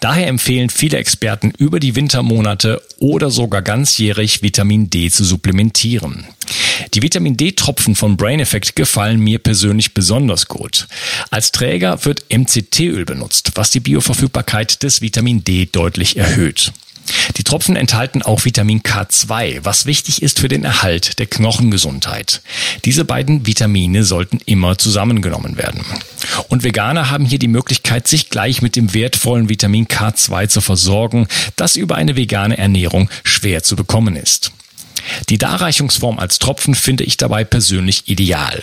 Daher empfehlen viele Experten über die Wintermonate oder sogar ganzjährig Vitamin D zu supplementieren. Die Vitamin D-Tropfen von Brain Effect gefallen mir persönlich besonders gut. Als Träger wird MCT-Öl benutzt, was die Bioverfügbarkeit des Vitamin D deutlich erhöht. Die Tropfen enthalten auch Vitamin K2, was wichtig ist für den Erhalt der Knochengesundheit. Diese beiden Vitamine sollten immer zusammengenommen werden. Und Veganer haben hier die Möglichkeit, sich gleich mit dem wertvollen Vitamin K2 zu versorgen, das über eine vegane Ernährung schwer zu bekommen ist. Die Darreichungsform als Tropfen finde ich dabei persönlich ideal.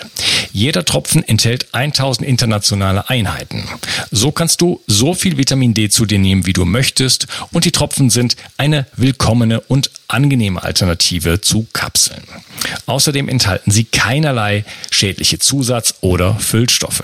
Jeder Tropfen enthält 1000 internationale Einheiten. So kannst du so viel Vitamin D zu dir nehmen, wie du möchtest und die Tropfen sind eine willkommene und angenehme Alternative zu Kapseln. Außerdem enthalten sie keinerlei schädliche Zusatz- oder Füllstoffe.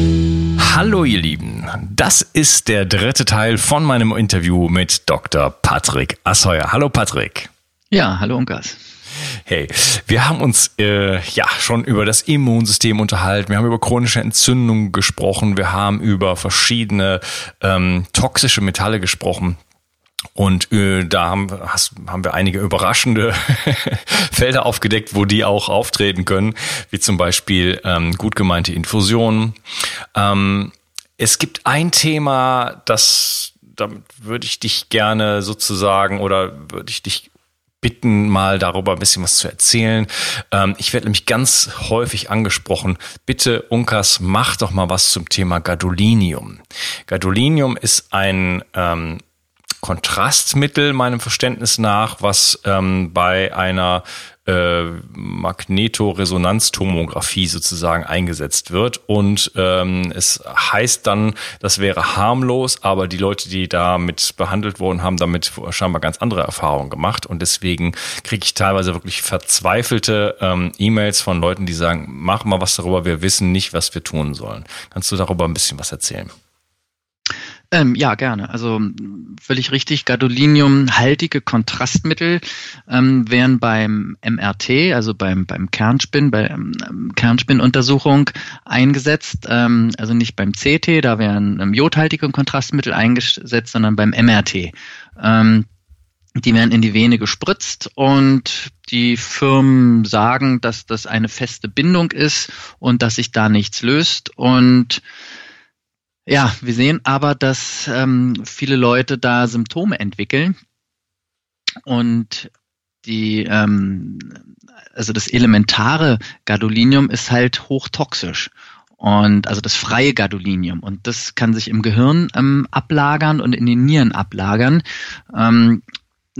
Hallo ihr Lieben. Das ist der dritte Teil von meinem Interview mit Dr. Patrick Asseuer. Hallo Patrick. Ja, hallo Unkas. Hey, wir haben uns äh, ja schon über das Immunsystem unterhalten, wir haben über chronische Entzündungen gesprochen, wir haben über verschiedene ähm, toxische Metalle gesprochen. Und äh, da haben, hast, haben wir einige überraschende Felder aufgedeckt, wo die auch auftreten können, wie zum Beispiel ähm, gut gemeinte Infusionen. Ähm, es gibt ein Thema, das, damit würde ich dich gerne sozusagen oder würde ich dich bitten, mal darüber ein bisschen was zu erzählen. Ähm, ich werde nämlich ganz häufig angesprochen, bitte Unkas, mach doch mal was zum Thema Gadolinium. Gadolinium ist ein ähm, Kontrastmittel meinem Verständnis nach, was ähm, bei einer äh, Magnetoresonanztomographie sozusagen eingesetzt wird. Und ähm, es heißt dann, das wäre harmlos, aber die Leute, die damit behandelt wurden, haben damit scheinbar ganz andere Erfahrungen gemacht. Und deswegen kriege ich teilweise wirklich verzweifelte ähm, E-Mails von Leuten, die sagen, mach mal was darüber, wir wissen nicht, was wir tun sollen. Kannst du darüber ein bisschen was erzählen? Ähm, ja, gerne. Also völlig richtig. Gadolinium-haltige Kontrastmittel ähm, wären beim MRT, also beim, beim Kernspin, bei ähm, Kernspinnuntersuchung eingesetzt. Ähm, also nicht beim CT, da wären ähm, jodhaltige Kontrastmittel eingesetzt, sondern beim MRT. Ähm, die werden in die Vene gespritzt und die Firmen sagen, dass das eine feste Bindung ist und dass sich da nichts löst und ja, wir sehen aber, dass ähm, viele Leute da Symptome entwickeln und die, ähm, also das elementare Gadolinium ist halt hochtoxisch. Und also das freie Gadolinium. Und das kann sich im Gehirn ähm, ablagern und in den Nieren ablagern. Ähm,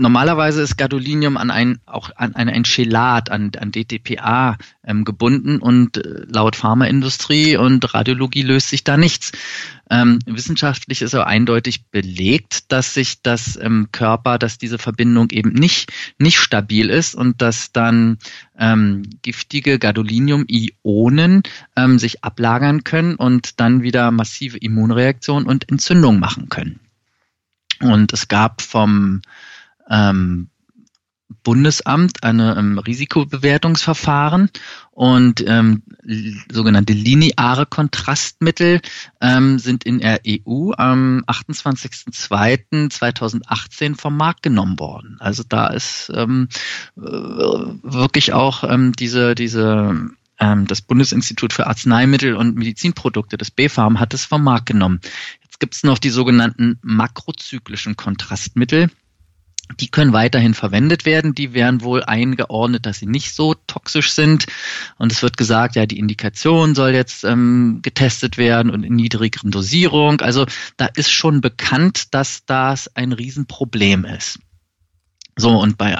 Normalerweise ist Gadolinium an ein, auch an, an ein Chelat, an, an DTPA ähm, gebunden und äh, laut Pharmaindustrie und Radiologie löst sich da nichts. Ähm, wissenschaftlich ist aber eindeutig belegt, dass sich das im Körper, dass diese Verbindung eben nicht, nicht stabil ist und dass dann ähm, giftige Gadolinium-Ionen ähm, sich ablagern können und dann wieder massive Immunreaktionen und Entzündungen machen können. Und es gab vom ähm, Bundesamt eine ähm, Risikobewertungsverfahren und ähm, sogenannte lineare Kontrastmittel ähm, sind in der EU am 28.02.2018 vom Markt genommen worden. Also da ist ähm, äh, wirklich auch ähm, diese, diese ähm, das Bundesinstitut für Arzneimittel und Medizinprodukte, das BfArM, hat es vom Markt genommen. Jetzt gibt es noch die sogenannten makrozyklischen Kontrastmittel. Die können weiterhin verwendet werden. Die werden wohl eingeordnet, dass sie nicht so toxisch sind. Und es wird gesagt, ja, die Indikation soll jetzt ähm, getestet werden und in niedrigeren Dosierung. Also da ist schon bekannt, dass das ein Riesenproblem ist. So, und bei,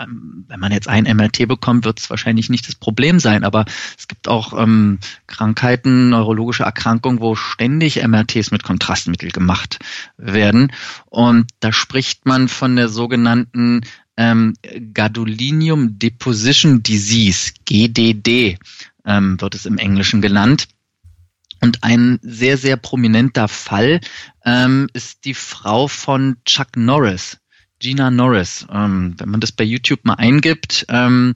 wenn man jetzt ein MRT bekommt, wird es wahrscheinlich nicht das Problem sein, aber es gibt auch ähm, Krankheiten, neurologische Erkrankungen, wo ständig MRTs mit Kontrastmittel gemacht werden. Und da spricht man von der sogenannten ähm, Gadolinium Deposition Disease, GDD ähm, wird es im Englischen genannt. Und ein sehr, sehr prominenter Fall ähm, ist die Frau von Chuck Norris. Gina Norris. Ähm, wenn man das bei YouTube mal eingibt, ähm,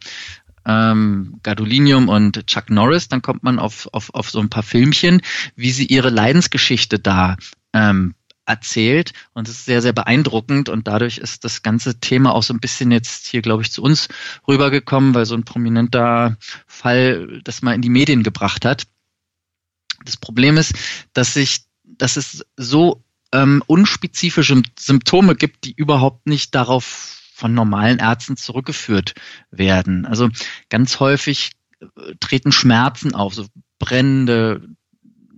ähm, Gadolinium und Chuck Norris, dann kommt man auf, auf, auf so ein paar Filmchen, wie sie ihre Leidensgeschichte da ähm, erzählt und es ist sehr, sehr beeindruckend und dadurch ist das ganze Thema auch so ein bisschen jetzt hier, glaube ich, zu uns rübergekommen, weil so ein prominenter Fall das mal in die Medien gebracht hat. Das Problem ist, dass sich, dass es so ähm, unspezifische Symptome gibt, die überhaupt nicht darauf von normalen Ärzten zurückgeführt werden. Also ganz häufig äh, treten Schmerzen auf, so brennende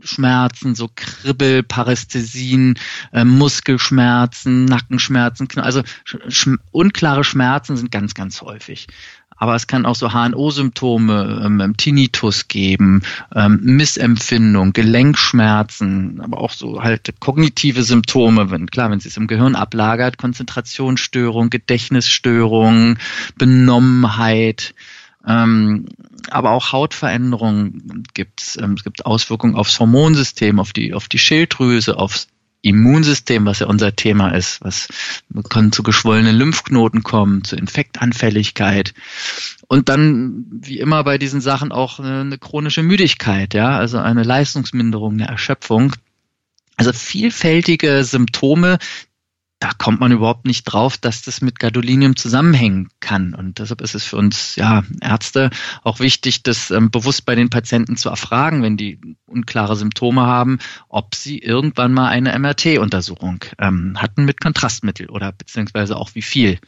Schmerzen, so Kribbel, Parästhesien, äh, Muskelschmerzen, Nackenschmerzen, also sch unklare Schmerzen sind ganz, ganz häufig aber es kann auch so HNO-Symptome, ähm, ähm, Tinnitus geben, ähm, Missempfindung, Gelenkschmerzen, aber auch so halt kognitive Symptome, wenn klar, wenn es sich im Gehirn ablagert, Konzentrationsstörung, Gedächtnisstörung, Benommenheit, ähm, aber auch Hautveränderungen gibt's. Ähm, es gibt Auswirkungen aufs Hormonsystem, auf die, auf die Schilddrüse, aufs Immunsystem, was ja unser Thema ist, was kann zu geschwollenen Lymphknoten kommen, zu Infektanfälligkeit und dann wie immer bei diesen Sachen auch eine, chronische Müdigkeit, ja, also eine Leistungsminderung, eine Erschöpfung. Also vielfältige Symptome, da kommt man überhaupt nicht drauf, dass das mit Gadolinium zusammenhängen kann. Und deshalb ist es für uns ja, Ärzte auch wichtig, das ähm, bewusst bei den Patienten zu erfragen, wenn die unklare Symptome haben, ob sie irgendwann mal eine MRT-Untersuchung ähm, hatten mit Kontrastmittel oder beziehungsweise auch wie viel.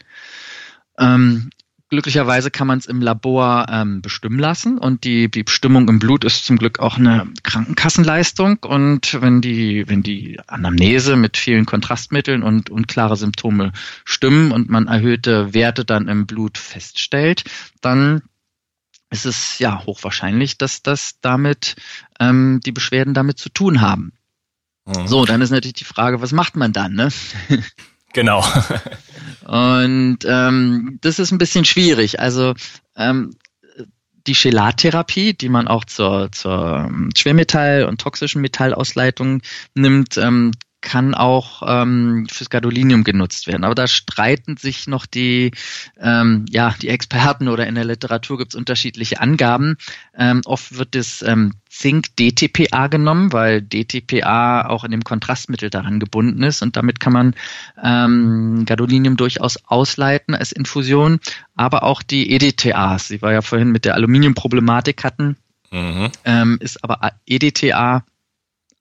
Ähm, Glücklicherweise kann man es im Labor ähm, bestimmen lassen und die, die Bestimmung im Blut ist zum Glück auch eine Krankenkassenleistung und wenn die, wenn die Anamnese mit vielen Kontrastmitteln und unklare Symptome stimmen und man erhöhte Werte dann im Blut feststellt, dann ist es ja hochwahrscheinlich, dass das damit ähm, die Beschwerden damit zu tun haben. Mhm. So, dann ist natürlich die Frage, was macht man dann? Ne? Genau. Und ähm, das ist ein bisschen schwierig. Also ähm, die Chelattherapie, die man auch zur, zur ähm, Schwermetall- und toxischen Metallausleitung nimmt, ähm, kann auch ähm, fürs Gadolinium genutzt werden. Aber da streiten sich noch die, ähm, ja, die Experten oder in der Literatur gibt es unterschiedliche Angaben. Ähm, oft wird das ähm, Zink-DTPA genommen, weil DTPA auch in dem Kontrastmittel daran gebunden ist und damit kann man ähm, Gadolinium durchaus ausleiten als Infusion, aber auch die EDTAs, die wir ja vorhin mit der Aluminiumproblematik hatten, mhm. ähm, ist aber EDTA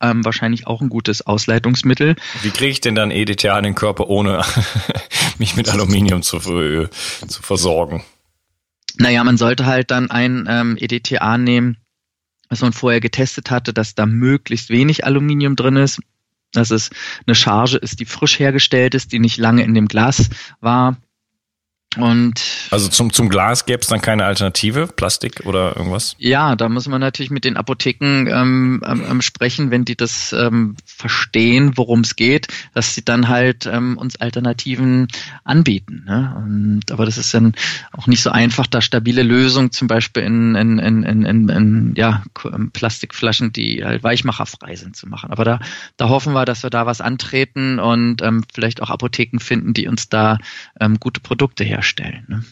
ähm, wahrscheinlich auch ein gutes Ausleitungsmittel. Wie kriege ich denn dann EDTA in den Körper, ohne mich mit Aluminium zu, äh, zu versorgen? Naja, man sollte halt dann ein ähm, EDTA nehmen, was man vorher getestet hatte, dass da möglichst wenig Aluminium drin ist, dass es eine Charge ist, die frisch hergestellt ist, die nicht lange in dem Glas war und also zum, zum Glas gäbe es dann keine Alternative, Plastik oder irgendwas? Ja, da muss man natürlich mit den Apotheken ähm, ähm, ähm, sprechen, wenn die das ähm, verstehen, worum es geht, dass sie dann halt ähm, uns Alternativen anbieten. Ne? Und, aber das ist dann auch nicht so einfach, da stabile Lösungen zum Beispiel in, in, in, in, in, in ja, ähm, Plastikflaschen, die halt weichmacherfrei sind, zu machen. Aber da, da hoffen wir, dass wir da was antreten und ähm, vielleicht auch Apotheken finden, die uns da ähm, gute Produkte herstellen herstellen. Ne?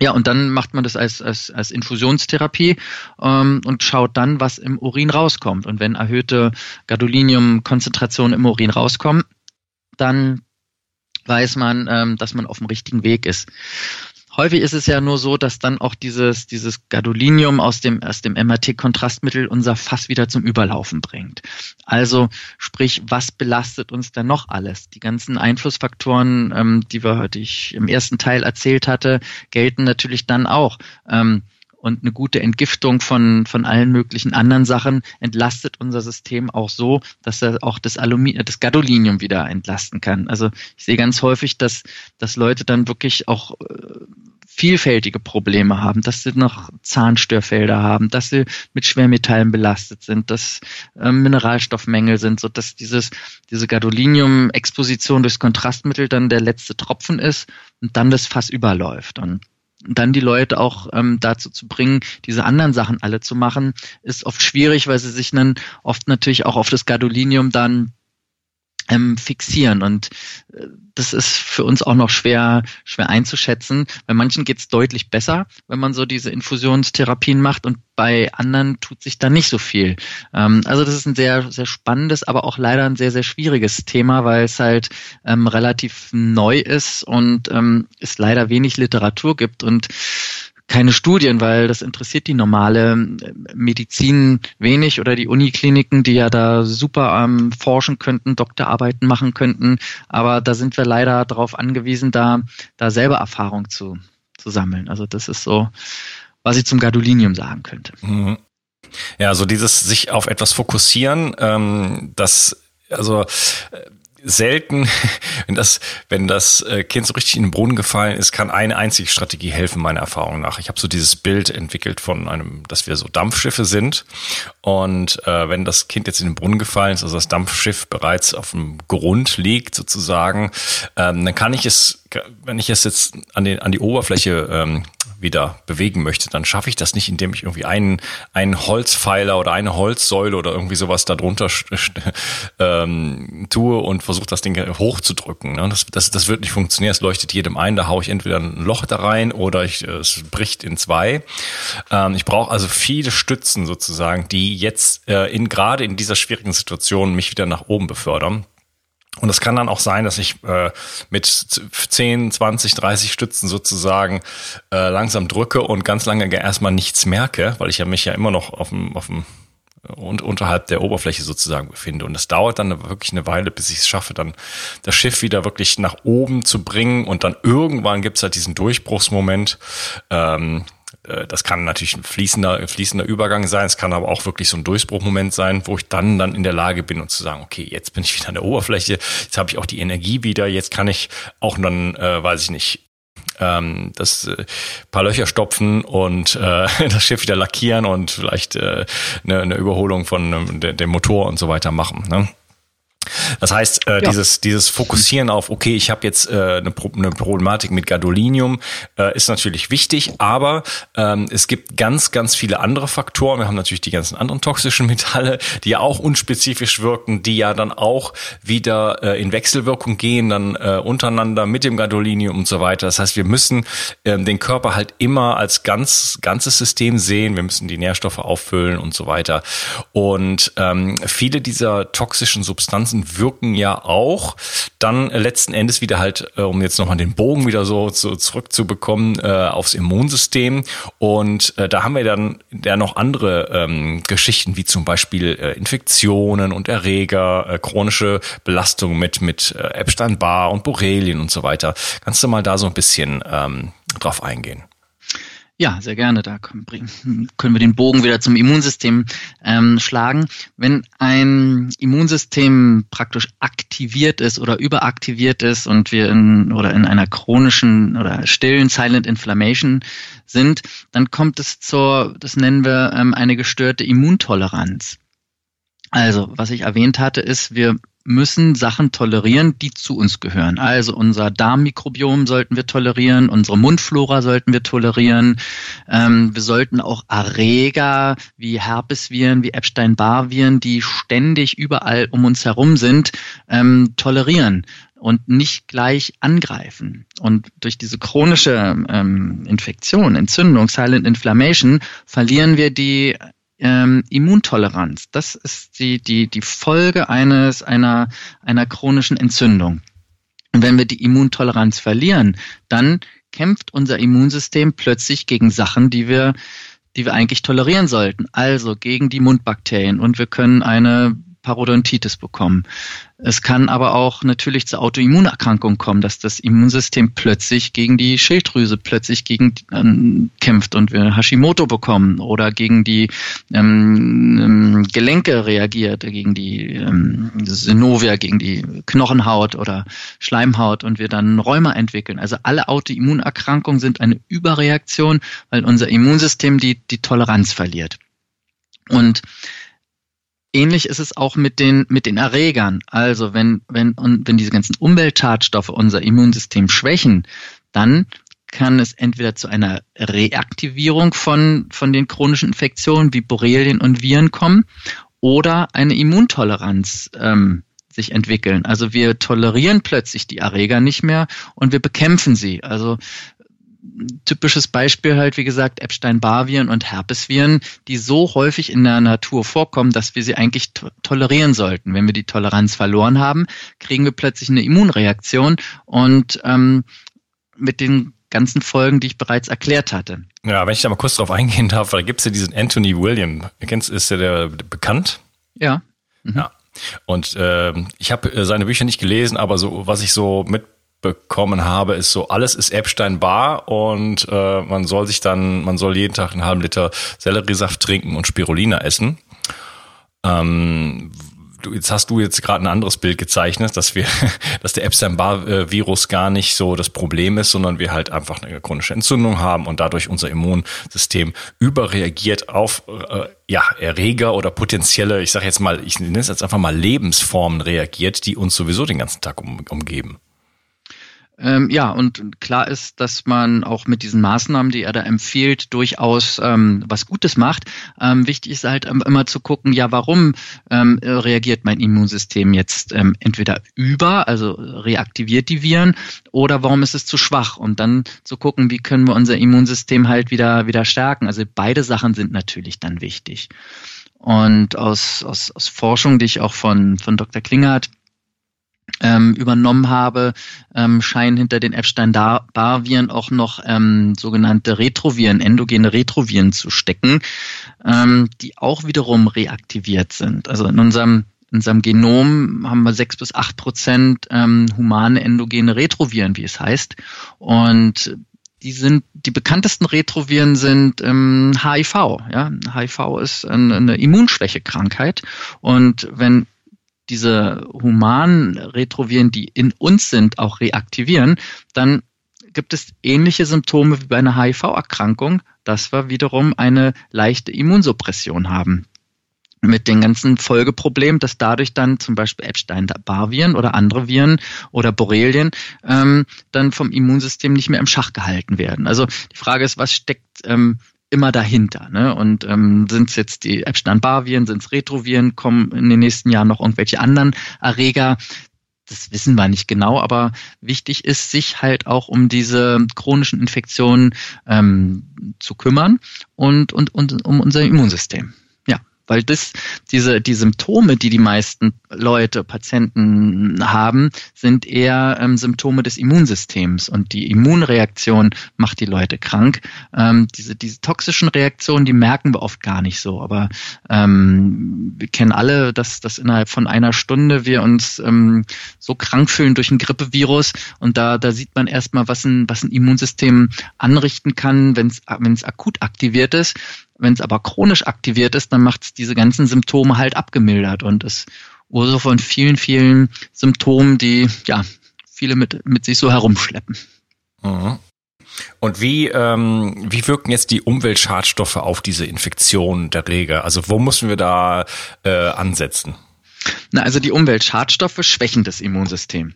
Ja, und dann macht man das als, als, als Infusionstherapie ähm, und schaut dann, was im Urin rauskommt. Und wenn erhöhte Gadolinium-Konzentrationen im Urin rauskommen, dann weiß man, ähm, dass man auf dem richtigen Weg ist. Häufig ist es ja nur so, dass dann auch dieses, dieses Gadolinium aus dem, aus dem MRT-Kontrastmittel unser Fass wieder zum Überlaufen bringt. Also sprich, was belastet uns denn noch alles? Die ganzen Einflussfaktoren, ähm, die wir, die ich im ersten Teil erzählt hatte, gelten natürlich dann auch. Ähm, und eine gute Entgiftung von, von allen möglichen anderen Sachen entlastet unser System auch so, dass er auch das, Aluminium, das Gadolinium wieder entlasten kann. Also ich sehe ganz häufig, dass, dass Leute dann wirklich auch äh, vielfältige Probleme haben, dass sie noch Zahnstörfelder haben, dass sie mit Schwermetallen belastet sind, dass äh, Mineralstoffmängel sind, so dass dieses, diese Gadolinium-Exposition durchs Kontrastmittel dann der letzte Tropfen ist und dann das Fass überläuft. Und dann die Leute auch ähm, dazu zu bringen, diese anderen Sachen alle zu machen, ist oft schwierig, weil sie sich dann oft natürlich auch auf das Gadolinium dann ähm, fixieren. Und äh, das ist für uns auch noch schwer, schwer einzuschätzen. Bei manchen geht es deutlich besser, wenn man so diese Infusionstherapien macht und bei anderen tut sich da nicht so viel. Ähm, also das ist ein sehr, sehr spannendes, aber auch leider ein sehr, sehr schwieriges Thema, weil es halt ähm, relativ neu ist und ähm, es leider wenig Literatur gibt und keine Studien, weil das interessiert die normale äh, Medizin wenig oder die Unikliniken, die ja da super ähm, forschen könnten, Doktorarbeiten machen könnten. Aber da sind wir leider darauf angewiesen, da, da selber Erfahrung zu, zu sammeln. Also das ist so, was ich zum Gadolinium sagen könnte. Mhm. Ja, also dieses sich auf etwas fokussieren, ähm, das also äh, selten, wenn das, wenn das äh, Kind so richtig in den Brunnen gefallen ist, kann eine einzige Strategie helfen, meiner Erfahrung nach. Ich habe so dieses Bild entwickelt von einem, dass wir so Dampfschiffe sind. Und äh, wenn das Kind jetzt in den Brunnen gefallen ist, also das Dampfschiff bereits auf dem Grund liegt, sozusagen, ähm, dann kann ich es, wenn ich es jetzt an, den, an die Oberfläche ähm, wieder bewegen möchte, dann schaffe ich das nicht, indem ich irgendwie einen, einen Holzpfeiler oder eine Holzsäule oder irgendwie sowas darunter ähm, tue und versuche das Ding hochzudrücken. Ne? Das, das, das wird nicht funktionieren, es leuchtet jedem ein, da haue ich entweder ein Loch da rein oder ich, es bricht in zwei. Ähm, ich brauche also viele Stützen sozusagen, die jetzt äh, in gerade in dieser schwierigen Situation mich wieder nach oben befördern. Und es kann dann auch sein, dass ich äh, mit 10, 20, 30 Stützen sozusagen äh, langsam drücke und ganz lange erstmal nichts merke, weil ich ja mich ja immer noch auf dem, auf dem und unterhalb der Oberfläche sozusagen befinde. Und es dauert dann wirklich eine Weile, bis ich es schaffe, dann das Schiff wieder wirklich nach oben zu bringen. Und dann irgendwann gibt es halt diesen Durchbruchsmoment, ähm, äh, das kann natürlich ein fließender, fließender Übergang sein. Es kann aber auch wirklich so ein Durchbruchmoment sein, wo ich dann, dann in der Lage bin und zu sagen, okay, jetzt bin ich wieder an der Oberfläche, jetzt habe ich auch die Energie wieder, jetzt kann ich auch dann, äh, weiß ich nicht, ähm, das äh, paar Löcher stopfen und äh, das Schiff wieder lackieren und vielleicht äh, eine, eine Überholung von ähm, dem Motor und so weiter machen. Ne? Das heißt, äh, ja. dieses, dieses Fokussieren auf, okay, ich habe jetzt äh, eine, Pro eine Problematik mit Gadolinium, äh, ist natürlich wichtig, aber ähm, es gibt ganz, ganz viele andere Faktoren. Wir haben natürlich die ganzen anderen toxischen Metalle, die ja auch unspezifisch wirken, die ja dann auch wieder äh, in Wechselwirkung gehen, dann äh, untereinander mit dem Gadolinium und so weiter. Das heißt, wir müssen äh, den Körper halt immer als ganz, ganzes System sehen. Wir müssen die Nährstoffe auffüllen und so weiter. Und ähm, viele dieser toxischen Substanzen Substanzen wirken ja auch dann letzten Endes wieder halt, äh, um jetzt nochmal den Bogen wieder so, so zurückzubekommen, äh, aufs Immunsystem. Und äh, da haben wir dann ja noch andere ähm, Geschichten, wie zum Beispiel äh, Infektionen und Erreger, äh, chronische Belastungen mit, mit äh, Epstein-Barr und Borrelien und so weiter. Kannst du mal da so ein bisschen ähm, drauf eingehen? Ja, sehr gerne. Da können, wir den Bogen wieder zum Immunsystem ähm, schlagen. Wenn ein Immunsystem praktisch aktiviert ist oder überaktiviert ist und wir in oder in einer chronischen oder stillen Silent Inflammation sind, dann kommt es zur, das nennen wir ähm, eine gestörte Immuntoleranz. Also, was ich erwähnt hatte, ist, wir müssen Sachen tolerieren, die zu uns gehören. Also unser Darmmikrobiom sollten wir tolerieren, unsere Mundflora sollten wir tolerieren. Ähm, wir sollten auch Erreger wie Herpesviren, wie Epstein-Barr-Viren, die ständig überall um uns herum sind, ähm, tolerieren und nicht gleich angreifen. Und durch diese chronische ähm, Infektion, Entzündung, Silent Inflammation, verlieren wir die ähm, Immuntoleranz. Das ist die, die, die Folge eines, einer, einer chronischen Entzündung. Und wenn wir die Immuntoleranz verlieren, dann kämpft unser Immunsystem plötzlich gegen Sachen, die wir, die wir eigentlich tolerieren sollten. Also gegen die Mundbakterien. Und wir können eine Parodontitis bekommen. Es kann aber auch natürlich zu Autoimmunerkrankungen kommen, dass das Immunsystem plötzlich gegen die Schilddrüse plötzlich gegen ähm, kämpft und wir Hashimoto bekommen oder gegen die ähm, ähm, Gelenke reagiert, gegen die ähm, Synovia, gegen die Knochenhaut oder Schleimhaut und wir dann Rheuma entwickeln. Also alle Autoimmunerkrankungen sind eine Überreaktion, weil unser Immunsystem die, die Toleranz verliert. Und Ähnlich ist es auch mit den, mit den Erregern. Also wenn, wenn, wenn diese ganzen Umweltschadstoffe unser Immunsystem schwächen, dann kann es entweder zu einer Reaktivierung von, von den chronischen Infektionen wie Borrelien und Viren kommen oder eine Immuntoleranz ähm, sich entwickeln. Also wir tolerieren plötzlich die Erreger nicht mehr und wir bekämpfen sie. Also typisches Beispiel halt, wie gesagt, Epstein-Barr-Viren und Herpesviren, die so häufig in der Natur vorkommen, dass wir sie eigentlich to tolerieren sollten. Wenn wir die Toleranz verloren haben, kriegen wir plötzlich eine Immunreaktion und ähm, mit den ganzen Folgen, die ich bereits erklärt hatte. Ja, wenn ich da mal kurz drauf eingehen darf, da gibt es ja diesen Anthony William. Kennst, ist der, der bekannt? Ja. Mhm. Ja. Und äh, ich habe äh, seine Bücher nicht gelesen, aber so was ich so mit bekommen habe, ist so, alles ist Epstein-Bar und äh, man soll sich dann, man soll jeden Tag einen halben Liter Selleriesaft trinken und Spirulina essen. Ähm, du, jetzt hast du jetzt gerade ein anderes Bild gezeichnet, dass wir, dass der Epstein-Barr-Virus gar nicht so das Problem ist, sondern wir halt einfach eine chronische Entzündung haben und dadurch unser Immunsystem überreagiert auf äh, ja, Erreger oder potenzielle, ich sage jetzt mal, ich nenne es jetzt einfach mal Lebensformen reagiert, die uns sowieso den ganzen Tag um, umgeben. Ähm, ja, und klar ist, dass man auch mit diesen Maßnahmen, die er da empfiehlt, durchaus ähm, was Gutes macht. Ähm, wichtig ist halt immer zu gucken, ja, warum ähm, reagiert mein Immunsystem jetzt ähm, entweder über, also reaktiviert die Viren, oder warum ist es zu schwach? Und dann zu gucken, wie können wir unser Immunsystem halt wieder, wieder stärken. Also beide Sachen sind natürlich dann wichtig. Und aus, aus, aus Forschung, die ich auch von, von Dr. Klingert ähm, übernommen habe, ähm, scheinen hinter den Epstein-Barr-Viren auch noch ähm, sogenannte Retroviren, endogene Retroviren zu stecken, ähm, die auch wiederum reaktiviert sind. Also in unserem in unserem Genom haben wir sechs bis acht Prozent ähm, humane endogene Retroviren, wie es heißt. Und die sind die bekanntesten Retroviren sind ähm, HIV. Ja, HIV ist eine, eine Immunschwächekrankheit und wenn diese humanen Retroviren, die in uns sind, auch reaktivieren, dann gibt es ähnliche Symptome wie bei einer HIV-Erkrankung, dass wir wiederum eine leichte Immunsuppression haben. Mit den ganzen Folgeproblemen, dass dadurch dann zum Beispiel Epstein-Barr-Viren oder andere Viren oder Borrelien ähm, dann vom Immunsystem nicht mehr im Schach gehalten werden. Also die Frage ist, was steckt ähm, immer dahinter. Ne? Und ähm, sind es jetzt die Epstein-Barr-Viren, sind es Retroviren, kommen in den nächsten Jahren noch irgendwelche anderen Erreger? Das wissen wir nicht genau, aber wichtig ist, sich halt auch um diese chronischen Infektionen ähm, zu kümmern und, und, und um unser Immunsystem weil das, diese, die Symptome, die die meisten Leute, Patienten haben, sind eher ähm, Symptome des Immunsystems. Und die Immunreaktion macht die Leute krank. Ähm, diese, diese toxischen Reaktionen, die merken wir oft gar nicht so, aber ähm, wir kennen alle, dass, dass innerhalb von einer Stunde wir uns ähm, so krank fühlen durch ein Grippevirus. Und da, da sieht man erstmal, was ein, was ein Immunsystem anrichten kann, wenn es akut aktiviert ist wenn es aber chronisch aktiviert ist, dann macht es diese ganzen Symptome halt abgemildert und ist Ursache von vielen, vielen Symptomen, die ja viele mit, mit sich so herumschleppen. Mhm. Und wie, ähm, wie wirken jetzt die Umweltschadstoffe auf diese Infektion der Reger? Also wo müssen wir da äh, ansetzen? Na, also die Umweltschadstoffe schwächen das Immunsystem.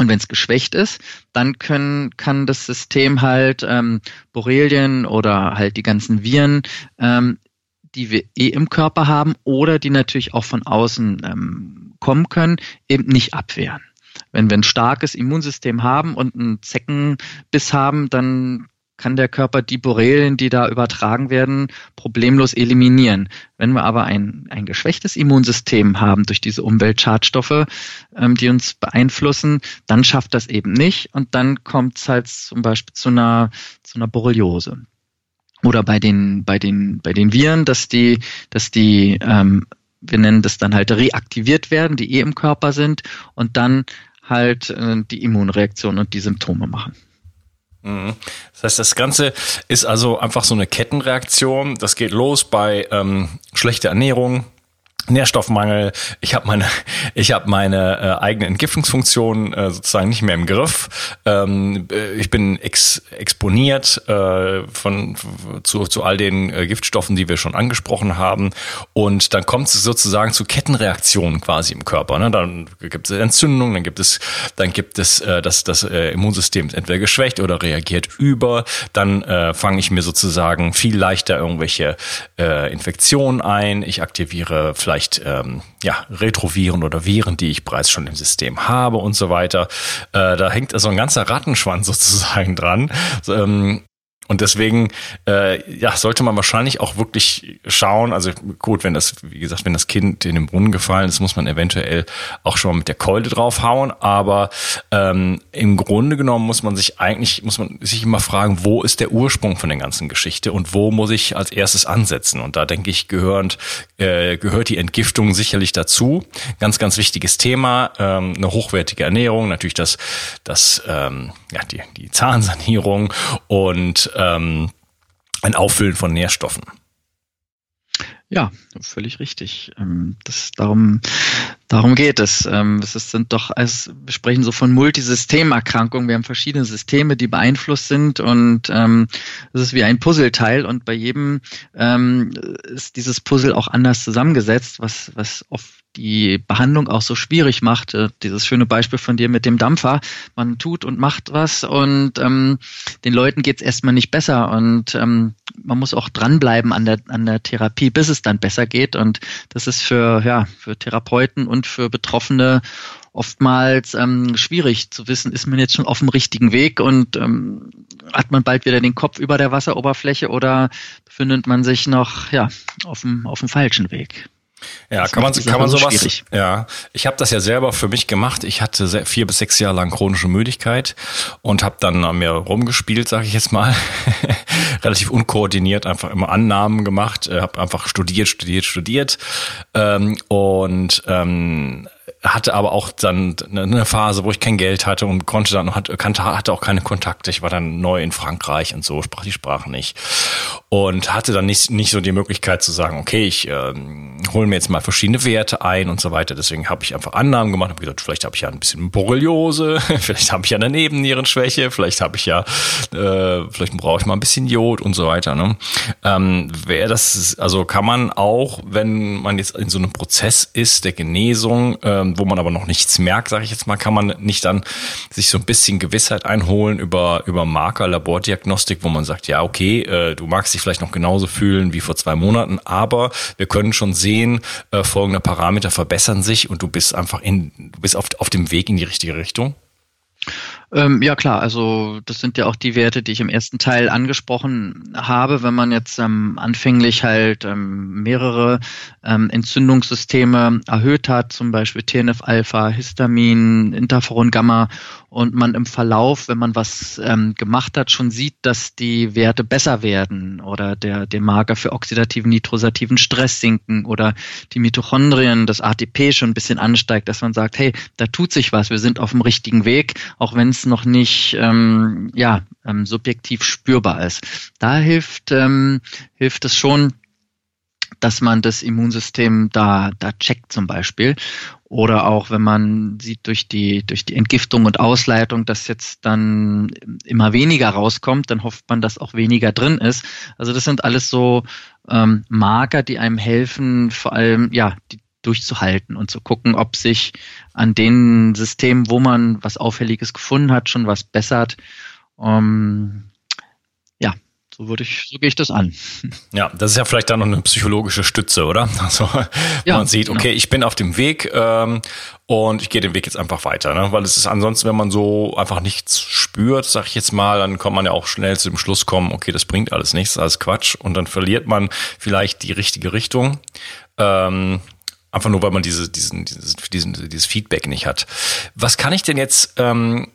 Und wenn es geschwächt ist, dann können, kann das System halt ähm, Borrelien oder halt die ganzen Viren, ähm, die wir eh im Körper haben oder die natürlich auch von außen ähm, kommen können, eben nicht abwehren. Wenn wir ein starkes Immunsystem haben und einen Zeckenbiss haben, dann kann der Körper die Borrelien, die da übertragen werden, problemlos eliminieren. Wenn wir aber ein, ein geschwächtes Immunsystem haben durch diese Umweltschadstoffe, ähm, die uns beeinflussen, dann schafft das eben nicht und dann kommt es halt zum Beispiel zu einer, zu einer Borreliose. Oder bei den, bei den, bei den Viren, dass die, dass die, ähm, wir nennen das dann halt reaktiviert werden, die eh im Körper sind und dann halt äh, die Immunreaktion und die Symptome machen. Mhm. Das heißt, das Ganze ist also einfach so eine Kettenreaktion. Das geht los bei ähm, schlechter Ernährung, Nährstoffmangel, ich habe meine, ich habe meine äh, eigene Entgiftungsfunktion äh, sozusagen nicht mehr im Griff. Ähm, äh, ich bin ex, exponiert äh, von zu, zu all den äh, Giftstoffen, die wir schon angesprochen haben, und dann kommt es sozusagen zu Kettenreaktionen quasi im Körper. Ne? Dann gibt es Entzündung, dann gibt es, dann gibt es äh, das das äh, Immunsystem ist entweder geschwächt oder reagiert über. Dann äh, fange ich mir sozusagen viel leichter irgendwelche äh, Infektionen ein. Ich aktiviere vielleicht ähm, ja, Retroviren oder Viren, die ich bereits schon im System habe und so weiter. Äh, da hängt also ein ganzer Rattenschwanz sozusagen dran. Ähm, und deswegen, äh, ja, sollte man wahrscheinlich auch wirklich schauen. Also gut, wenn das, wie gesagt, wenn das Kind in den Brunnen gefallen ist, muss man eventuell auch schon mal mit der Keule draufhauen. Aber ähm, im Grunde genommen muss man sich eigentlich, muss man sich immer fragen, wo ist der Ursprung von der ganzen Geschichte und wo muss ich als erstes ansetzen? Und da denke ich, gehörend, äh, gehört die Entgiftung sicherlich dazu. Ganz, ganz wichtiges Thema. Ähm, eine hochwertige Ernährung, natürlich das, das ähm, ja, die, die Zahnsanierung und ähm, ein Auffüllen von Nährstoffen. Ja, völlig richtig. Ähm, das, darum, darum geht es. Ähm, es sind doch, als wir sprechen so von Multisystemerkrankungen. Wir haben verschiedene Systeme, die beeinflusst sind und ähm, es ist wie ein Puzzleteil und bei jedem ist dieses Puzzle auch anders zusammengesetzt, was, was oft die Behandlung auch so schwierig macht. Äh, dieses schöne Beispiel von dir mit dem Dampfer. Man tut und macht was und ähm, den Leuten geht's erstmal nicht besser und ähm, man muss auch dranbleiben an der, an der Therapie, bis es dann besser geht. Und das ist für, ja, für Therapeuten und für Betroffene oftmals ähm, schwierig zu wissen, ist man jetzt schon auf dem richtigen Weg und ähm, hat man bald wieder den Kopf über der Wasseroberfläche oder befindet man sich noch ja, auf, dem, auf dem falschen Weg. Ja, kann man, kann man sowas. Schwierig. Ja, ich habe das ja selber für mich gemacht. Ich hatte vier bis sechs Jahre lang chronische Müdigkeit und habe dann an mir rumgespielt, sage ich jetzt mal, relativ unkoordiniert, einfach immer Annahmen gemacht, äh, habe einfach studiert, studiert, studiert ähm, und ähm, hatte aber auch dann eine Phase, wo ich kein Geld hatte und konnte dann hatte, hatte auch keine Kontakte. Ich war dann neu in Frankreich und so, sprach die Sprache nicht und hatte dann nicht, nicht so die Möglichkeit zu sagen, okay, ich ähm, hole mir jetzt mal verschiedene Werte ein und so weiter. Deswegen habe ich einfach Annahmen gemacht, habe gesagt, vielleicht habe ich ja ein bisschen Borreliose, vielleicht habe ich ja eine Nebennierenschwäche, vielleicht habe ich ja, äh, vielleicht brauche ich mal ein bisschen Jod und so weiter. Ne? Ähm, Wäre das, also kann man auch, wenn man jetzt in so einem Prozess ist der Genesung, ähm, wo man aber noch nichts merkt, sage ich jetzt mal, kann man nicht dann sich so ein bisschen Gewissheit einholen über über Marker, Labordiagnostik, wo man sagt, ja okay, äh, du magst dich vielleicht noch genauso fühlen wie vor zwei Monaten, aber wir können schon sehen, äh, folgende Parameter verbessern sich und du bist einfach in, du bist auf, auf dem Weg in die richtige Richtung. Ähm, ja klar, also das sind ja auch die Werte, die ich im ersten Teil angesprochen habe. Wenn man jetzt ähm, anfänglich halt ähm, mehrere ähm, Entzündungssysteme erhöht hat, zum Beispiel TNF-Alpha, Histamin, Interferon Gamma und man im Verlauf, wenn man was ähm, gemacht hat, schon sieht, dass die Werte besser werden oder der, der Marker für oxidativen nitrosativen Stress sinken oder die Mitochondrien, das ATP schon ein bisschen ansteigt, dass man sagt, hey, da tut sich was, wir sind auf dem richtigen Weg, auch wenn es noch nicht ähm, ja, ähm, subjektiv spürbar ist. Da hilft, ähm, hilft es schon, dass man das Immunsystem da, da checkt zum Beispiel. Oder auch wenn man sieht durch die, durch die Entgiftung und Ausleitung, dass jetzt dann immer weniger rauskommt, dann hofft man, dass auch weniger drin ist. Also das sind alles so ähm, Marker, die einem helfen, vor allem ja die, durchzuhalten und zu gucken, ob sich an den Systemen, wo man was Auffälliges gefunden hat, schon was bessert. Um, ja, so würde ich, so gehe ich das an. Ja, das ist ja vielleicht dann noch eine psychologische Stütze, oder? Also ja, man sieht, okay, genau. ich bin auf dem Weg ähm, und ich gehe den Weg jetzt einfach weiter, ne? Weil es ist ansonsten, wenn man so einfach nichts spürt, sag ich jetzt mal, dann kommt man ja auch schnell zu dem Schluss kommen, okay, das bringt alles nichts, alles Quatsch und dann verliert man vielleicht die richtige Richtung. Ähm, einfach nur, weil man diese, diesen, dieses, diesen, dieses Feedback nicht hat. Was kann ich denn jetzt ähm,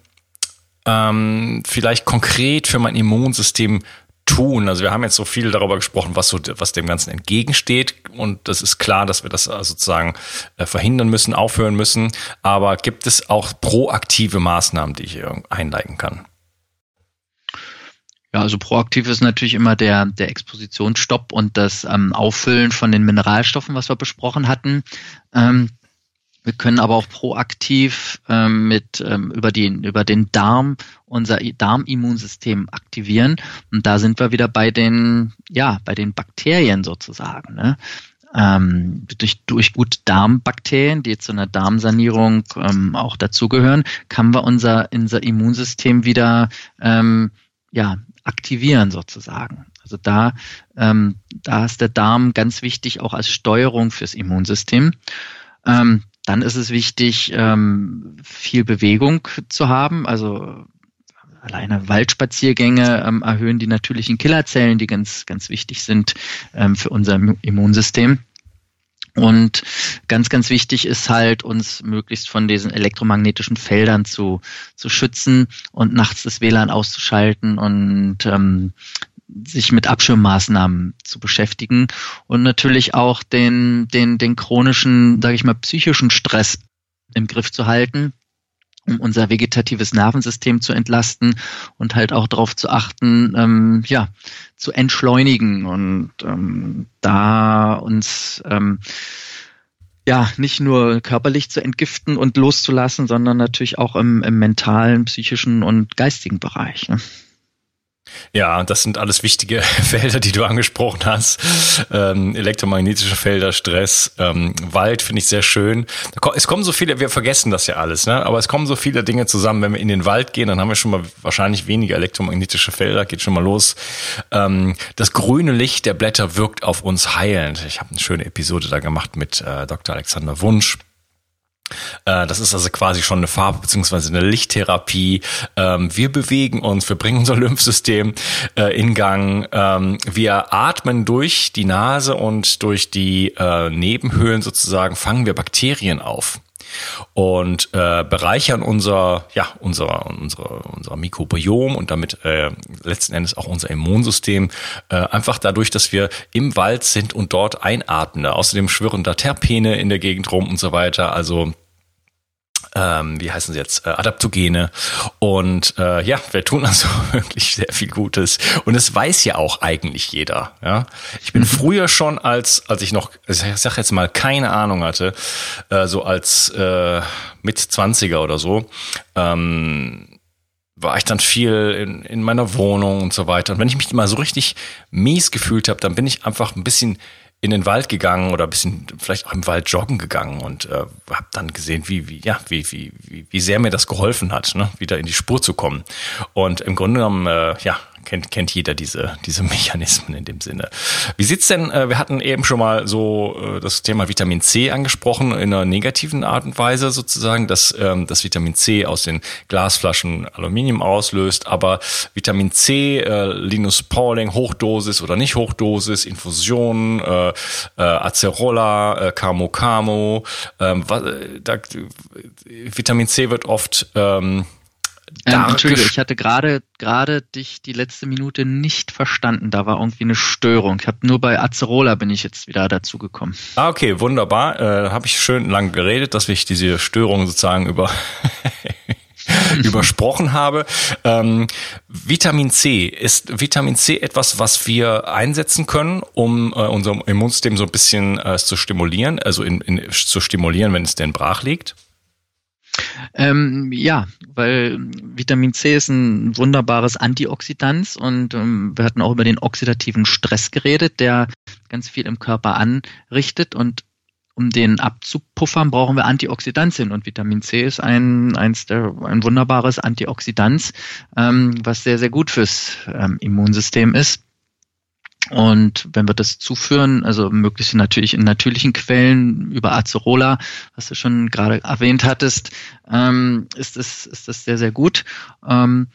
ähm, vielleicht konkret für mein Immunsystem tun? Also wir haben jetzt so viel darüber gesprochen, was so, was dem Ganzen entgegensteht. Und das ist klar, dass wir das äh, sozusagen äh, verhindern müssen, aufhören müssen. Aber gibt es auch proaktive Maßnahmen, die ich einleiten kann? Ja, also proaktiv ist natürlich immer der, der Expositionsstopp und das ähm, Auffüllen von den Mineralstoffen, was wir besprochen hatten. Ähm, wir können aber auch proaktiv ähm, mit ähm, über den über den Darm unser Darmimmunsystem aktivieren und da sind wir wieder bei den ja bei den Bakterien sozusagen. Ne? Ähm, durch, durch gute Darmbakterien, die zu einer Darmsanierung ähm, auch dazugehören, kann wir unser, unser Immunsystem wieder ähm, ja, aktivieren sozusagen. Also da, ähm, da ist der Darm ganz wichtig auch als Steuerung fürs Immunsystem. Ähm, dann ist es wichtig, ähm, viel Bewegung zu haben. Also alleine Waldspaziergänge ähm, erhöhen die natürlichen Killerzellen, die ganz, ganz wichtig sind ähm, für unser Immunsystem. Und ganz, ganz wichtig ist halt, uns möglichst von diesen elektromagnetischen Feldern zu, zu schützen und nachts das WLAN auszuschalten und ähm, sich mit Abschirmmaßnahmen zu beschäftigen und natürlich auch den, den, den chronischen, sage ich mal, psychischen Stress im Griff zu halten, um unser vegetatives Nervensystem zu entlasten und halt auch darauf zu achten, ähm, ja, zu entschleunigen und ähm, da uns ähm, ja nicht nur körperlich zu entgiften und loszulassen, sondern natürlich auch im, im mentalen, psychischen und geistigen Bereich. Ne? Ja, das sind alles wichtige Felder, die du angesprochen hast. Ähm, elektromagnetische Felder, Stress, ähm, Wald finde ich sehr schön. Es kommen so viele, wir vergessen das ja alles, ne? aber es kommen so viele Dinge zusammen. Wenn wir in den Wald gehen, dann haben wir schon mal wahrscheinlich weniger elektromagnetische Felder, geht schon mal los. Ähm, das grüne Licht der Blätter wirkt auf uns heilend. Ich habe eine schöne Episode da gemacht mit äh, Dr. Alexander Wunsch. Äh, das ist also quasi schon eine Farbe beziehungsweise eine Lichttherapie. Ähm, wir bewegen uns, wir bringen unser Lymphsystem äh, in Gang. Ähm, wir atmen durch die Nase und durch die äh, Nebenhöhlen sozusagen fangen wir Bakterien auf und äh, bereichern unser ja unser unser unser Mikrobiom und damit äh, letzten Endes auch unser Immunsystem äh, einfach dadurch, dass wir im Wald sind und dort einatmen. Außerdem schwirren da Terpene in der Gegend rum und so weiter. Also ähm, wie heißen sie jetzt, äh, Adaptogene. Und äh, ja, wir tun also wirklich sehr viel Gutes. Und es weiß ja auch eigentlich jeder. Ja, Ich bin mhm. früher schon, als als ich noch, ich sag jetzt mal, keine Ahnung hatte, äh, so als äh, mit 20er oder so, ähm, war ich dann viel in, in meiner Wohnung und so weiter. Und wenn ich mich mal so richtig mies gefühlt habe, dann bin ich einfach ein bisschen in den Wald gegangen oder ein bisschen vielleicht auch im Wald joggen gegangen und äh, habe dann gesehen, wie, wie, ja, wie, wie, wie sehr mir das geholfen hat, ne, wieder in die Spur zu kommen. Und im Grunde genommen, äh, ja, kennt, kennt jeder diese, diese Mechanismen in dem Sinne. Wie sieht's denn, äh, wir hatten eben schon mal so äh, das Thema Vitamin C angesprochen, in einer negativen Art und Weise sozusagen, dass ähm, das Vitamin C aus den Glasflaschen Aluminium auslöst, aber Vitamin C, äh, Linus Pauling, Hochdosis oder nicht Hochdosis, Infusion, äh, äh, Acerola, äh, Camo Camo, ähm, äh, da, Vitamin C wird oft ähm, ähm, Entschuldige, ich hatte gerade gerade dich die letzte Minute nicht verstanden. Da war irgendwie eine Störung. Ich habe nur bei Acerola bin ich jetzt wieder dazu gekommen. Ah, okay, wunderbar. Äh, habe ich schön lang geredet, dass ich diese Störung sozusagen über übersprochen habe. Ähm, Vitamin C ist Vitamin C etwas, was wir einsetzen können, um äh, unser Immunsystem so ein bisschen äh, zu stimulieren, also in, in, zu stimulieren, wenn es denn brach liegt? Ähm, ja, weil Vitamin C ist ein wunderbares Antioxidant und ähm, wir hatten auch über den oxidativen Stress geredet, der ganz viel im Körper anrichtet und um den abzupuffern, brauchen wir Antioxidantien und Vitamin C ist ein, eins der, ein wunderbares Antioxidant, ähm, was sehr, sehr gut fürs ähm, Immunsystem ist. Und wenn wir das zuführen, also möglichst natürlich in natürlichen Quellen über Acerola, was du schon gerade erwähnt hattest, ähm, ist das, ist das sehr, sehr gut. Ähm,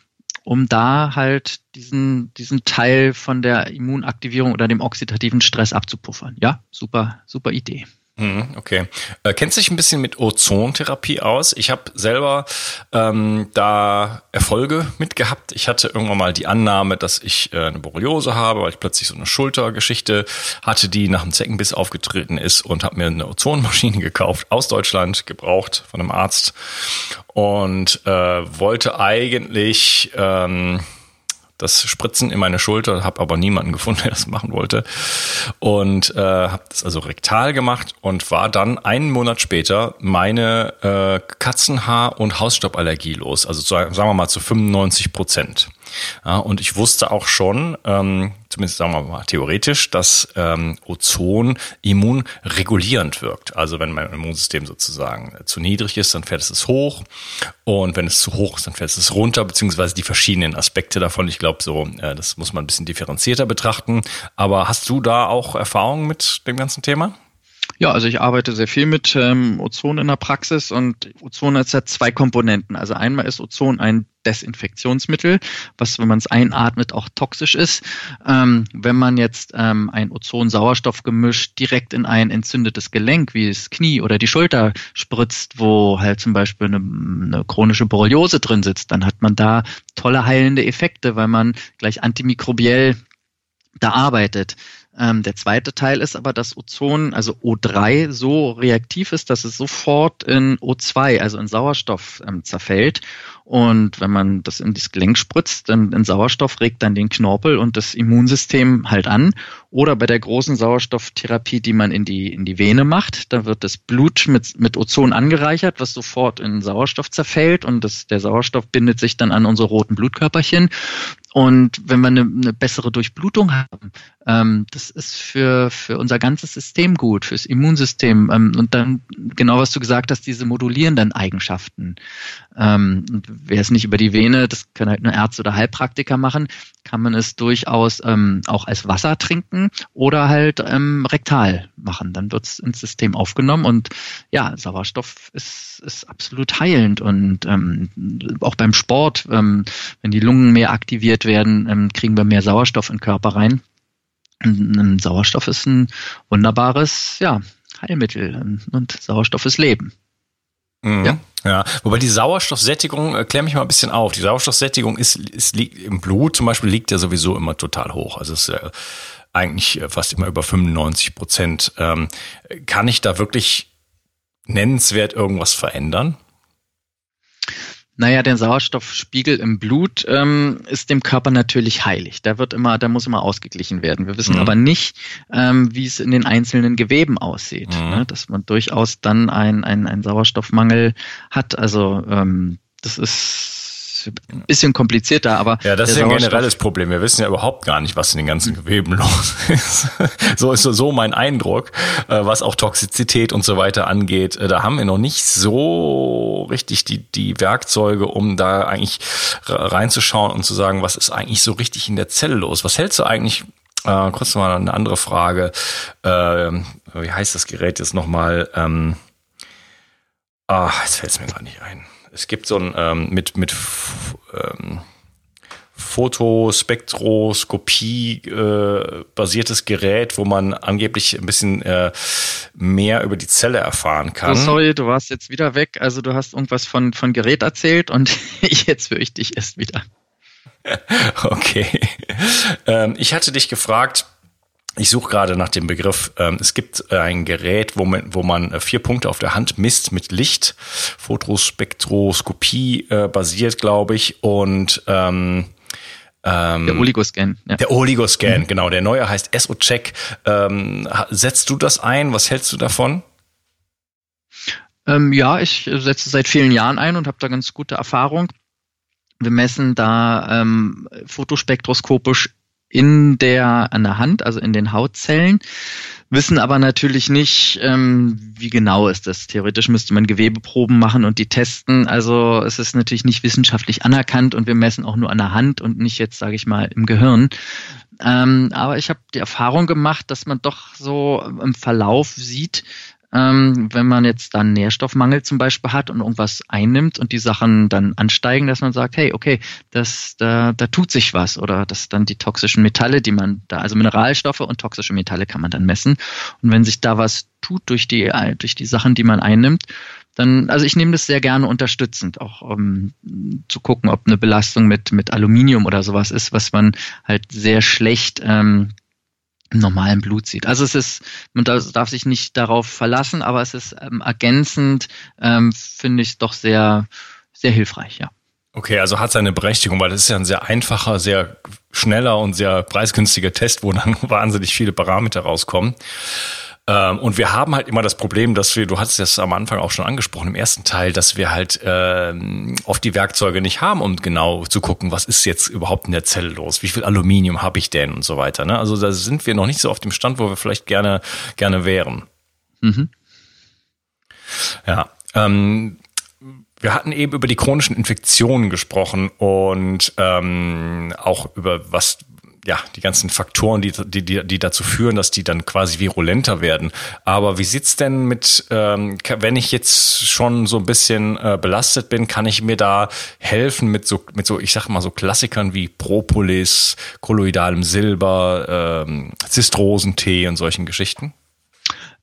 um da halt diesen, diesen Teil von der Immunaktivierung oder dem oxidativen Stress abzupuffern. Ja, super, super Idee. Mhm, okay. Äh, kennst du dich ein bisschen mit Ozontherapie aus? Ich habe selber ähm, da Erfolge mit gehabt. Ich hatte irgendwann mal die Annahme, dass ich äh, eine Borreliose habe, weil ich plötzlich so eine Schultergeschichte hatte, die nach dem Zeckenbiss aufgetreten ist und habe mir eine Ozonmaschine gekauft aus Deutschland, gebraucht von einem Arzt und äh, wollte eigentlich ähm, das Spritzen in meine Schulter, habe aber niemanden gefunden, der das machen wollte. Und äh, habe das also rektal gemacht und war dann einen Monat später meine äh, Katzenhaar- und Hausstauballergie los. Also zu, sagen wir mal zu 95 Prozent. Ja, und ich wusste auch schon, ähm, zumindest sagen wir mal theoretisch, dass ähm, Ozon immunregulierend wirkt. Also wenn mein Immunsystem sozusagen zu niedrig ist, dann fährt es hoch. Und wenn es zu hoch ist, dann fährt es runter, beziehungsweise die verschiedenen Aspekte davon. Ich glaube, so, äh, das muss man ein bisschen differenzierter betrachten. Aber hast du da auch Erfahrungen mit dem ganzen Thema? Ja, also ich arbeite sehr viel mit ähm, Ozon in der Praxis und Ozon hat ja zwei Komponenten. Also einmal ist Ozon ein Desinfektionsmittel, was, wenn man es einatmet, auch toxisch ist. Ähm, wenn man jetzt ähm, ein Ozon-Sauerstoff-Gemisch direkt in ein entzündetes Gelenk, wie das Knie oder die Schulter spritzt, wo halt zum Beispiel eine, eine chronische Borreliose drin sitzt, dann hat man da tolle heilende Effekte, weil man gleich antimikrobiell da arbeitet. Ähm, der zweite Teil ist aber, dass Ozon, also O3, so reaktiv ist, dass es sofort in O2, also in Sauerstoff, ähm, zerfällt. Und wenn man das in das Gelenk spritzt, dann in Sauerstoff regt dann den Knorpel und das Immunsystem halt an. Oder bei der großen Sauerstofftherapie, die man in die, in die Vene macht, da wird das Blut mit, mit Ozon angereichert, was sofort in Sauerstoff zerfällt und das, der Sauerstoff bindet sich dann an unsere roten Blutkörperchen. Und wenn wir eine, eine bessere Durchblutung haben, ähm, das ist für, für unser ganzes System gut, fürs Immunsystem. Ähm, und dann, genau was du gesagt hast, diese modulierenden Eigenschaften. Ähm, Wer es nicht über die Vene, das können halt nur Ärzte oder Heilpraktiker machen, kann man es durchaus ähm, auch als Wasser trinken oder halt ähm, rektal machen. Dann wird es ins System aufgenommen und ja, Sauerstoff ist, ist absolut heilend und ähm, auch beim Sport, wenn die Lungen mehr aktiviert werden, kriegen wir mehr Sauerstoff in den Körper rein. Sauerstoff ist ein wunderbares ja, Heilmittel und Sauerstoff ist Leben. Mhm. Ja. Ja, wobei die Sauerstoffsättigung, äh, klär mich mal ein bisschen auf. Die Sauerstoffsättigung ist, ist liegt im Blut zum Beispiel liegt ja sowieso immer total hoch. Also es ist äh, eigentlich fast immer über 95 Prozent. Ähm, kann ich da wirklich nennenswert irgendwas verändern? Naja, der Sauerstoffspiegel im Blut ähm, ist dem Körper natürlich heilig. Da wird immer, da muss immer ausgeglichen werden. Wir wissen mhm. aber nicht, ähm, wie es in den einzelnen Geweben aussieht. Mhm. Ne? Dass man durchaus dann einen ein Sauerstoffmangel hat. Also ähm, das ist ein bisschen komplizierter, aber. Ja, das ist ja ein generelles Problem. Wir wissen ja überhaupt gar nicht, was in den ganzen Geweben los ist. so ist so mein Eindruck, äh, was auch Toxizität und so weiter angeht. Äh, da haben wir noch nicht so richtig die, die Werkzeuge, um da eigentlich reinzuschauen und zu sagen, was ist eigentlich so richtig in der Zelle los? Was hältst du eigentlich äh, kurz mal eine andere Frage. Äh, wie heißt das Gerät jetzt nochmal? Ähm, ah, jetzt fällt es mir gar nicht ein es gibt so ein ähm, mit, mit ähm, Fotospektroskopie äh, basiertes Gerät, wo man angeblich ein bisschen äh, mehr über die Zelle erfahren kann. Oh, sorry, du warst jetzt wieder weg. Also du hast irgendwas von, von Gerät erzählt und jetzt fürchte ich erst wieder. okay. Ähm, ich hatte dich gefragt, ich suche gerade nach dem Begriff. Ähm, es gibt äh, ein Gerät, wo man, wo man äh, vier Punkte auf der Hand misst mit Licht, Fotospektroskopie äh, basiert, glaube ich. Und ähm, ähm, der Oligoscan. Ja. Der Oligoscan, mhm. genau. Der neue heißt SO-Check. Ähm, setzt du das ein? Was hältst du davon? Ähm, ja, ich setze seit vielen Jahren ein und habe da ganz gute Erfahrung. Wir messen da ähm, fotospektroskopisch in der, an der Hand, also in den Hautzellen, wissen aber natürlich nicht, ähm, wie genau ist das. Theoretisch müsste man Gewebeproben machen und die testen. Also es ist natürlich nicht wissenschaftlich anerkannt und wir messen auch nur an der Hand und nicht jetzt, sage ich mal, im Gehirn. Ähm, aber ich habe die Erfahrung gemacht, dass man doch so im Verlauf sieht, ähm, wenn man jetzt dann Nährstoffmangel zum Beispiel hat und irgendwas einnimmt und die Sachen dann ansteigen, dass man sagt, hey, okay, das, da, da tut sich was oder dass dann die toxischen Metalle, die man da, also Mineralstoffe und toxische Metalle kann man dann messen. Und wenn sich da was tut durch die, durch die Sachen, die man einnimmt, dann, also ich nehme das sehr gerne unterstützend, auch um zu gucken, ob eine Belastung mit, mit Aluminium oder sowas ist, was man halt sehr schlecht ähm, normalen Blut sieht. Also es ist, man darf sich nicht darauf verlassen, aber es ist ähm, ergänzend, ähm, finde ich doch sehr, sehr hilfreich, ja. Okay, also hat seine Berechtigung, weil das ist ja ein sehr einfacher, sehr schneller und sehr preisgünstiger Test, wo dann wahnsinnig viele Parameter rauskommen. Ähm, und wir haben halt immer das Problem, dass wir, du hattest das am Anfang auch schon angesprochen im ersten Teil, dass wir halt ähm, oft die Werkzeuge nicht haben, um genau zu gucken, was ist jetzt überhaupt in der Zelle los, wie viel Aluminium habe ich denn und so weiter. Ne? Also da sind wir noch nicht so auf dem Stand, wo wir vielleicht gerne gerne wären. Mhm. Ja. Ähm, wir hatten eben über die chronischen Infektionen gesprochen und ähm, auch über was ja, die ganzen Faktoren, die, die, die, die dazu führen, dass die dann quasi virulenter werden. Aber wie sieht's denn mit, ähm, wenn ich jetzt schon so ein bisschen äh, belastet bin, kann ich mir da helfen mit so, mit so, ich sag mal so Klassikern wie Propolis, kolloidalem Silber, ähm, Zistrosentee und solchen Geschichten?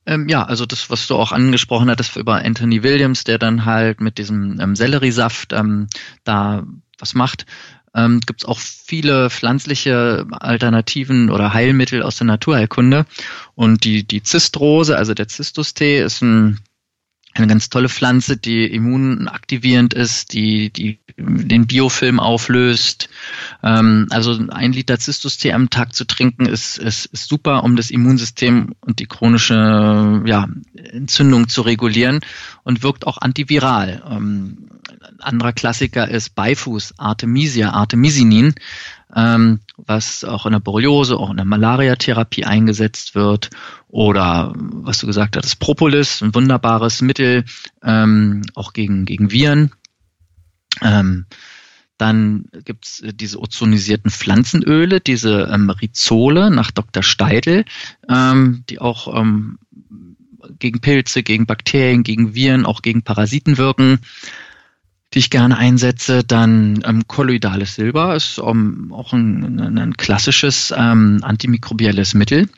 Ähm, ja, also das, was du auch angesprochen hattest über Anthony Williams, der dann halt mit diesem ähm, Selleriesaft ähm, da was macht ähm, gibt es auch viele pflanzliche Alternativen oder Heilmittel aus der Naturheilkunde. Und die, die Zistrose, also der Zistustee, ist ein eine ganz tolle Pflanze, die immunaktivierend ist, die, die den Biofilm auflöst. Ähm, also ein Liter Zistustee am Tag zu trinken ist, ist, ist super, um das Immunsystem und die chronische ja, Entzündung zu regulieren und wirkt auch antiviral. Ähm, ein anderer Klassiker ist Beifuß, Artemisia, Artemisinin ähm, was auch in der Borreliose, auch in der Malariatherapie eingesetzt wird. Oder was du gesagt hast, Propolis, ein wunderbares Mittel, ähm, auch gegen, gegen Viren. Ähm, dann gibt's diese ozonisierten Pflanzenöle, diese ähm, Rizole nach Dr. Steidl, ähm, die auch ähm, gegen Pilze, gegen Bakterien, gegen Viren, auch gegen Parasiten wirken die ich gerne einsetze. Dann ähm, kolloidales Silber ist um, auch ein, ein, ein klassisches ähm, antimikrobielles Mittel.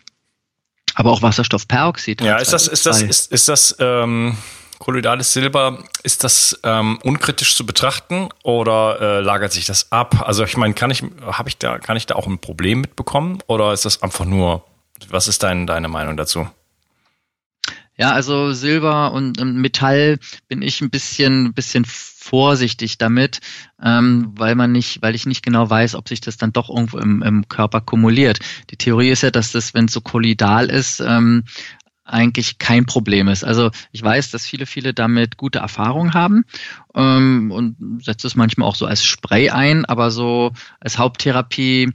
Aber auch Wasserstoffperoxid. Ja, ist das, ist das, ist, ist das ähm, kolloidales Silber, ist das ähm, unkritisch zu betrachten oder äh, lagert sich das ab? Also ich meine, kann ich, habe ich da, kann ich da auch ein Problem mitbekommen oder ist das einfach nur, was ist dein, deine Meinung dazu? Ja, also Silber und Metall bin ich ein bisschen, bisschen vorsichtig damit, ähm, weil man nicht, weil ich nicht genau weiß, ob sich das dann doch irgendwo im, im Körper kumuliert. Die Theorie ist ja, dass das, wenn es so kollidal ist, ähm, eigentlich kein Problem ist. Also ich weiß, dass viele, viele damit gute Erfahrungen haben ähm, und setze es manchmal auch so als Spray ein, aber so als Haupttherapie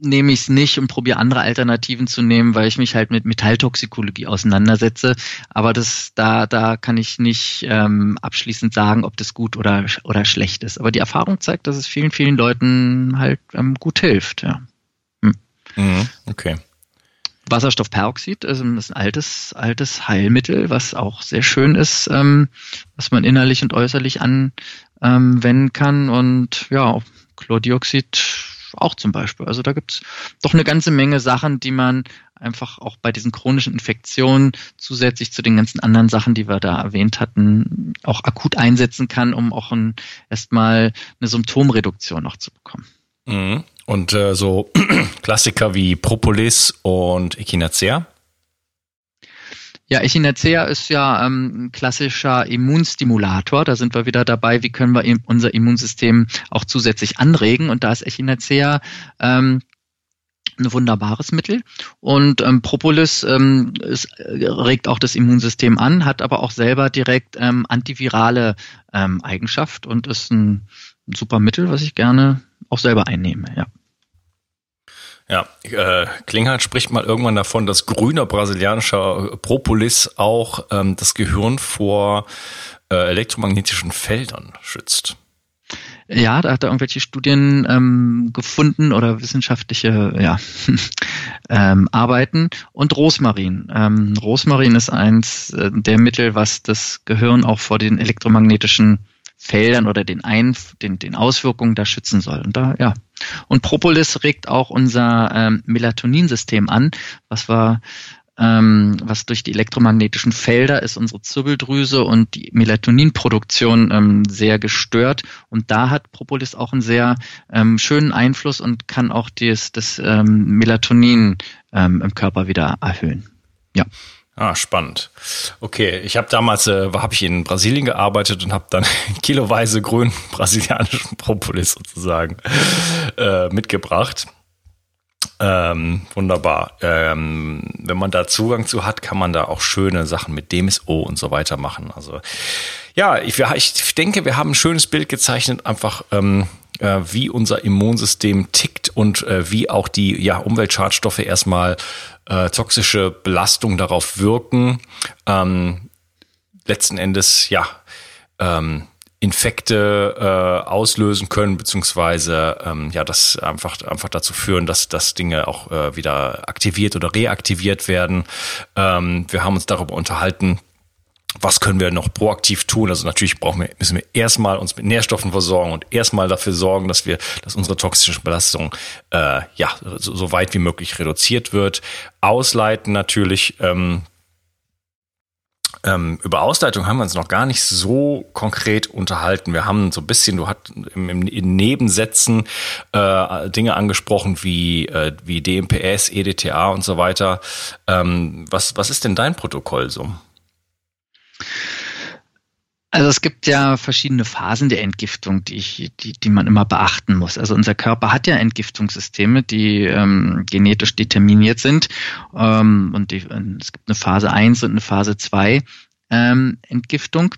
nehme ich es nicht und probiere andere Alternativen zu nehmen, weil ich mich halt mit Metalltoxikologie auseinandersetze. Aber das, da, da kann ich nicht ähm, abschließend sagen, ob das gut oder, oder schlecht ist. Aber die Erfahrung zeigt, dass es vielen, vielen Leuten halt ähm, gut hilft. Ja. Hm. Mhm, okay. Wasserstoffperoxid ist ein altes, altes Heilmittel, was auch sehr schön ist, ähm, was man innerlich und äußerlich anwenden kann. Und ja, Chlordioxid auch zum Beispiel. Also da gibt's doch eine ganze Menge Sachen, die man einfach auch bei diesen chronischen Infektionen zusätzlich zu den ganzen anderen Sachen, die wir da erwähnt hatten, auch akut einsetzen kann, um auch ein, erstmal eine Symptomreduktion noch zu bekommen. Mhm. Und äh, so Klassiker wie Propolis und Echinacea? Ja, Echinacea ist ja ähm, ein klassischer Immunstimulator. Da sind wir wieder dabei, wie können wir unser Immunsystem auch zusätzlich anregen. Und da ist Echinacea ähm, ein wunderbares Mittel. Und ähm, Propolis ähm, ist, äh, regt auch das Immunsystem an, hat aber auch selber direkt ähm, antivirale ähm, Eigenschaft und ist ein, ein super Mittel, was ich gerne auch selber einnehme. Ja. Ja, äh, Klinghardt spricht mal irgendwann davon, dass grüner brasilianischer Propolis auch ähm, das Gehirn vor äh, elektromagnetischen Feldern schützt. Ja, da hat er irgendwelche Studien ähm, gefunden oder wissenschaftliche ja, ähm, Arbeiten. Und Rosmarin. Ähm, Rosmarin ist eins äh, der Mittel, was das Gehirn auch vor den elektromagnetischen Feldern oder den, Ein den, den Auswirkungen da schützen soll. Und da, ja. Und Propolis regt auch unser ähm, Melatoninsystem an, was wir ähm, was durch die elektromagnetischen Felder ist unsere Zirbeldrüse und die Melatoninproduktion ähm, sehr gestört. Und da hat Propolis auch einen sehr ähm, schönen Einfluss und kann auch das, das ähm, Melatonin ähm, im Körper wieder erhöhen. Ja. Ah, spannend. Okay, ich habe damals, äh, habe ich in Brasilien gearbeitet und habe dann kiloweise grünen brasilianischen Propolis sozusagen äh, mitgebracht. Ähm, wunderbar. Ähm, wenn man da Zugang zu hat, kann man da auch schöne Sachen mit DMSO und so weiter machen. Also ja, ich, ich denke, wir haben ein schönes Bild gezeichnet, einfach ähm, äh, wie unser Immunsystem tickt und äh, wie auch die ja, Umweltschadstoffe erstmal äh, toxische Belastung darauf wirken. Ähm, letzten Endes, ja, ähm, Infekte äh, auslösen können, beziehungsweise ähm, ja, das einfach, einfach dazu führen, dass, dass Dinge auch äh, wieder aktiviert oder reaktiviert werden. Ähm, wir haben uns darüber unterhalten, was können wir noch proaktiv tun? Also natürlich brauchen wir, müssen wir erstmal uns mit Nährstoffen versorgen und erstmal dafür sorgen, dass wir, dass unsere toxische Belastung äh, ja so, so weit wie möglich reduziert wird. Ausleiten natürlich. Ähm, ähm, über Ausleitung haben wir uns noch gar nicht so konkret unterhalten. Wir haben so ein bisschen, du hast im, in Nebensätzen äh, Dinge angesprochen wie, äh, wie DMPS, EDTA und so weiter. Ähm, was, was ist denn dein Protokoll so? Also es gibt ja verschiedene Phasen der Entgiftung, die, ich, die, die man immer beachten muss. Also unser Körper hat ja Entgiftungssysteme, die ähm, genetisch determiniert sind. Ähm, und die, es gibt eine Phase 1 und eine Phase 2 ähm, Entgiftung.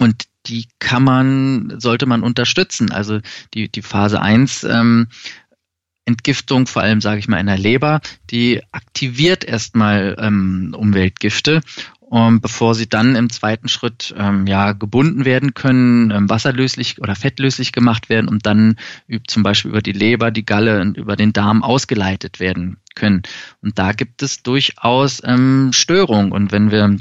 Und die kann man, sollte man unterstützen. Also die, die Phase 1 ähm, Entgiftung, vor allem sage ich mal in der Leber, die aktiviert erstmal ähm, Umweltgifte um, bevor sie dann im zweiten Schritt ähm, ja gebunden werden können, ähm, wasserlöslich oder fettlöslich gemacht werden und dann zum Beispiel über die Leber, die Galle und über den Darm ausgeleitet werden können. Und da gibt es durchaus ähm, Störungen. Und wenn wir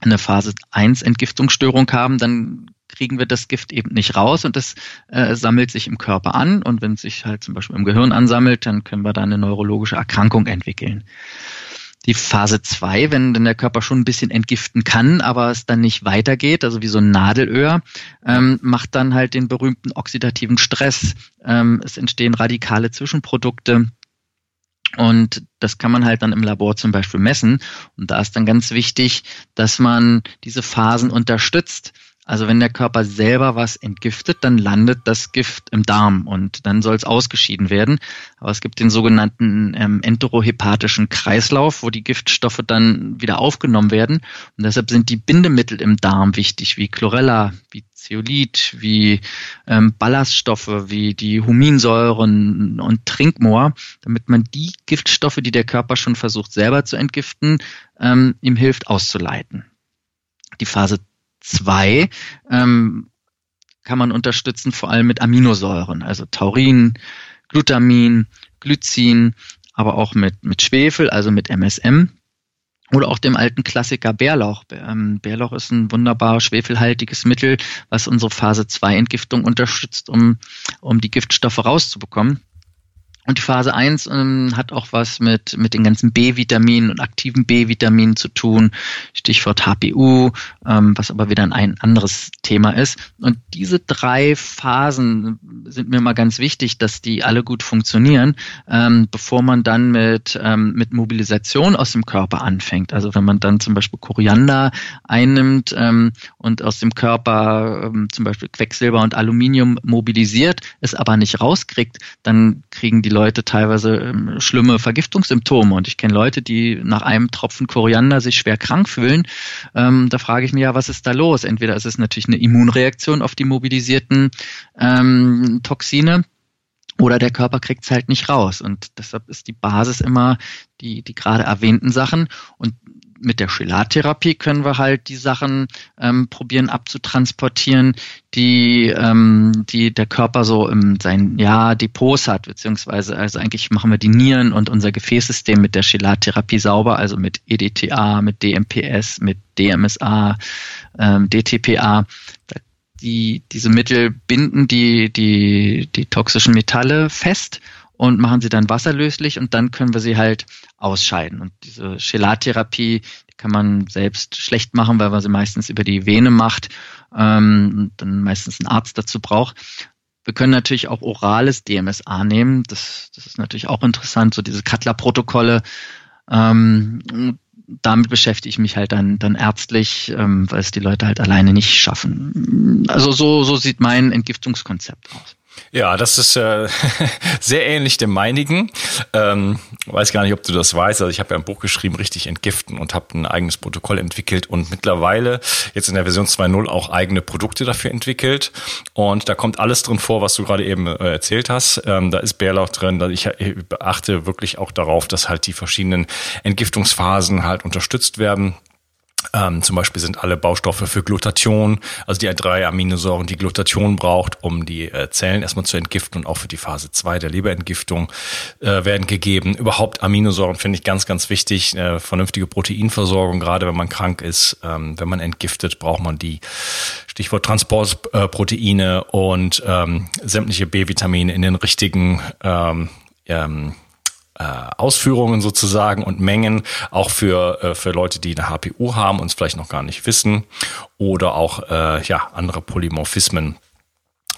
eine Phase 1 Entgiftungsstörung haben, dann kriegen wir das Gift eben nicht raus und das äh, sammelt sich im Körper an. Und wenn es sich halt zum Beispiel im Gehirn ansammelt, dann können wir da eine neurologische Erkrankung entwickeln die Phase 2, wenn denn der Körper schon ein bisschen entgiften kann, aber es dann nicht weitergeht, also wie so ein Nadelöhr, ähm, macht dann halt den berühmten oxidativen Stress. Ähm, es entstehen radikale Zwischenprodukte. Und das kann man halt dann im Labor zum Beispiel messen. Und da ist dann ganz wichtig, dass man diese Phasen unterstützt. Also wenn der Körper selber was entgiftet, dann landet das Gift im Darm und dann soll es ausgeschieden werden. Aber es gibt den sogenannten ähm, enterohepatischen Kreislauf, wo die Giftstoffe dann wieder aufgenommen werden. Und deshalb sind die Bindemittel im Darm wichtig, wie Chlorella, wie Zeolit, wie ähm, Ballaststoffe, wie die Huminsäuren und Trinkmoor, damit man die Giftstoffe, die der Körper schon versucht selber zu entgiften, ähm, ihm hilft auszuleiten. Die Phase 2 ähm, kann man unterstützen, vor allem mit Aminosäuren, also Taurin, Glutamin, Glycin, aber auch mit, mit Schwefel, also mit MSM. Oder auch dem alten Klassiker Bärlauch. Ähm, Bärlauch ist ein wunderbar schwefelhaltiges Mittel, was unsere Phase 2 Entgiftung unterstützt, um, um die Giftstoffe rauszubekommen. Und die Phase 1 ähm, hat auch was mit, mit den ganzen B-Vitaminen und aktiven B-Vitaminen zu tun. Stichwort HPU, ähm, was aber wieder ein anderes Thema ist. Und diese drei Phasen sind mir mal ganz wichtig, dass die alle gut funktionieren, ähm, bevor man dann mit, ähm, mit Mobilisation aus dem Körper anfängt. Also wenn man dann zum Beispiel Koriander einnimmt ähm, und aus dem Körper ähm, zum Beispiel Quecksilber und Aluminium mobilisiert, es aber nicht rauskriegt, dann kriegen die Leute teilweise ähm, schlimme Vergiftungssymptome. Und ich kenne Leute, die nach einem Tropfen Koriander sich schwer krank fühlen. Ähm, da frage ich mich ja, was ist da los? Entweder ist es natürlich eine Immunreaktion auf die mobilisierten ähm, Toxine oder der Körper kriegt es halt nicht raus. Und deshalb ist die Basis immer die, die gerade erwähnten Sachen. Und mit der Chelattherapie können wir halt die Sachen ähm, probieren abzutransportieren, die, ähm, die der Körper so in seinen ja, Depots hat, beziehungsweise also eigentlich machen wir die Nieren und unser Gefäßsystem mit der Chelattherapie sauber, also mit EDTA, mit DMPS, mit DMSA, ähm, DTPA. Die, diese Mittel binden die, die, die toxischen Metalle fest und machen sie dann wasserlöslich und dann können wir sie halt ausscheiden. Und diese Chelattherapie, die kann man selbst schlecht machen, weil man sie meistens über die Vene macht ähm, und dann meistens einen Arzt dazu braucht. Wir können natürlich auch orales DMSA nehmen. Das, das ist natürlich auch interessant, so diese Cutler-Protokolle. Ähm, damit beschäftige ich mich halt dann, dann ärztlich, ähm, weil es die Leute halt alleine nicht schaffen. Also so, so sieht mein Entgiftungskonzept aus. Ja, das ist äh, sehr ähnlich dem meinigen. Ähm, weiß gar nicht, ob du das weißt. Also ich habe ja ein Buch geschrieben, richtig entgiften und habe ein eigenes Protokoll entwickelt und mittlerweile jetzt in der Version 2.0 auch eigene Produkte dafür entwickelt. Und da kommt alles drin vor, was du gerade eben äh, erzählt hast. Ähm, da ist Bärlauch drin. Ich, ich beachte wirklich auch darauf, dass halt die verschiedenen Entgiftungsphasen halt unterstützt werden. Ähm, zum Beispiel sind alle Baustoffe für Glutathion, also die drei Aminosäuren, die Glutathion braucht, um die äh, Zellen erstmal zu entgiften und auch für die Phase 2 der Leberentgiftung äh, werden gegeben. Überhaupt Aminosäuren finde ich ganz, ganz wichtig. Äh, vernünftige Proteinversorgung, gerade wenn man krank ist, ähm, wenn man entgiftet, braucht man die. Stichwort Transportproteine und ähm, sämtliche B-Vitamine in den richtigen ähm, ähm, äh, Ausführungen sozusagen und Mengen, auch für, äh, für Leute, die eine HPU haben und es vielleicht noch gar nicht wissen oder auch äh, ja, andere Polymorphismen.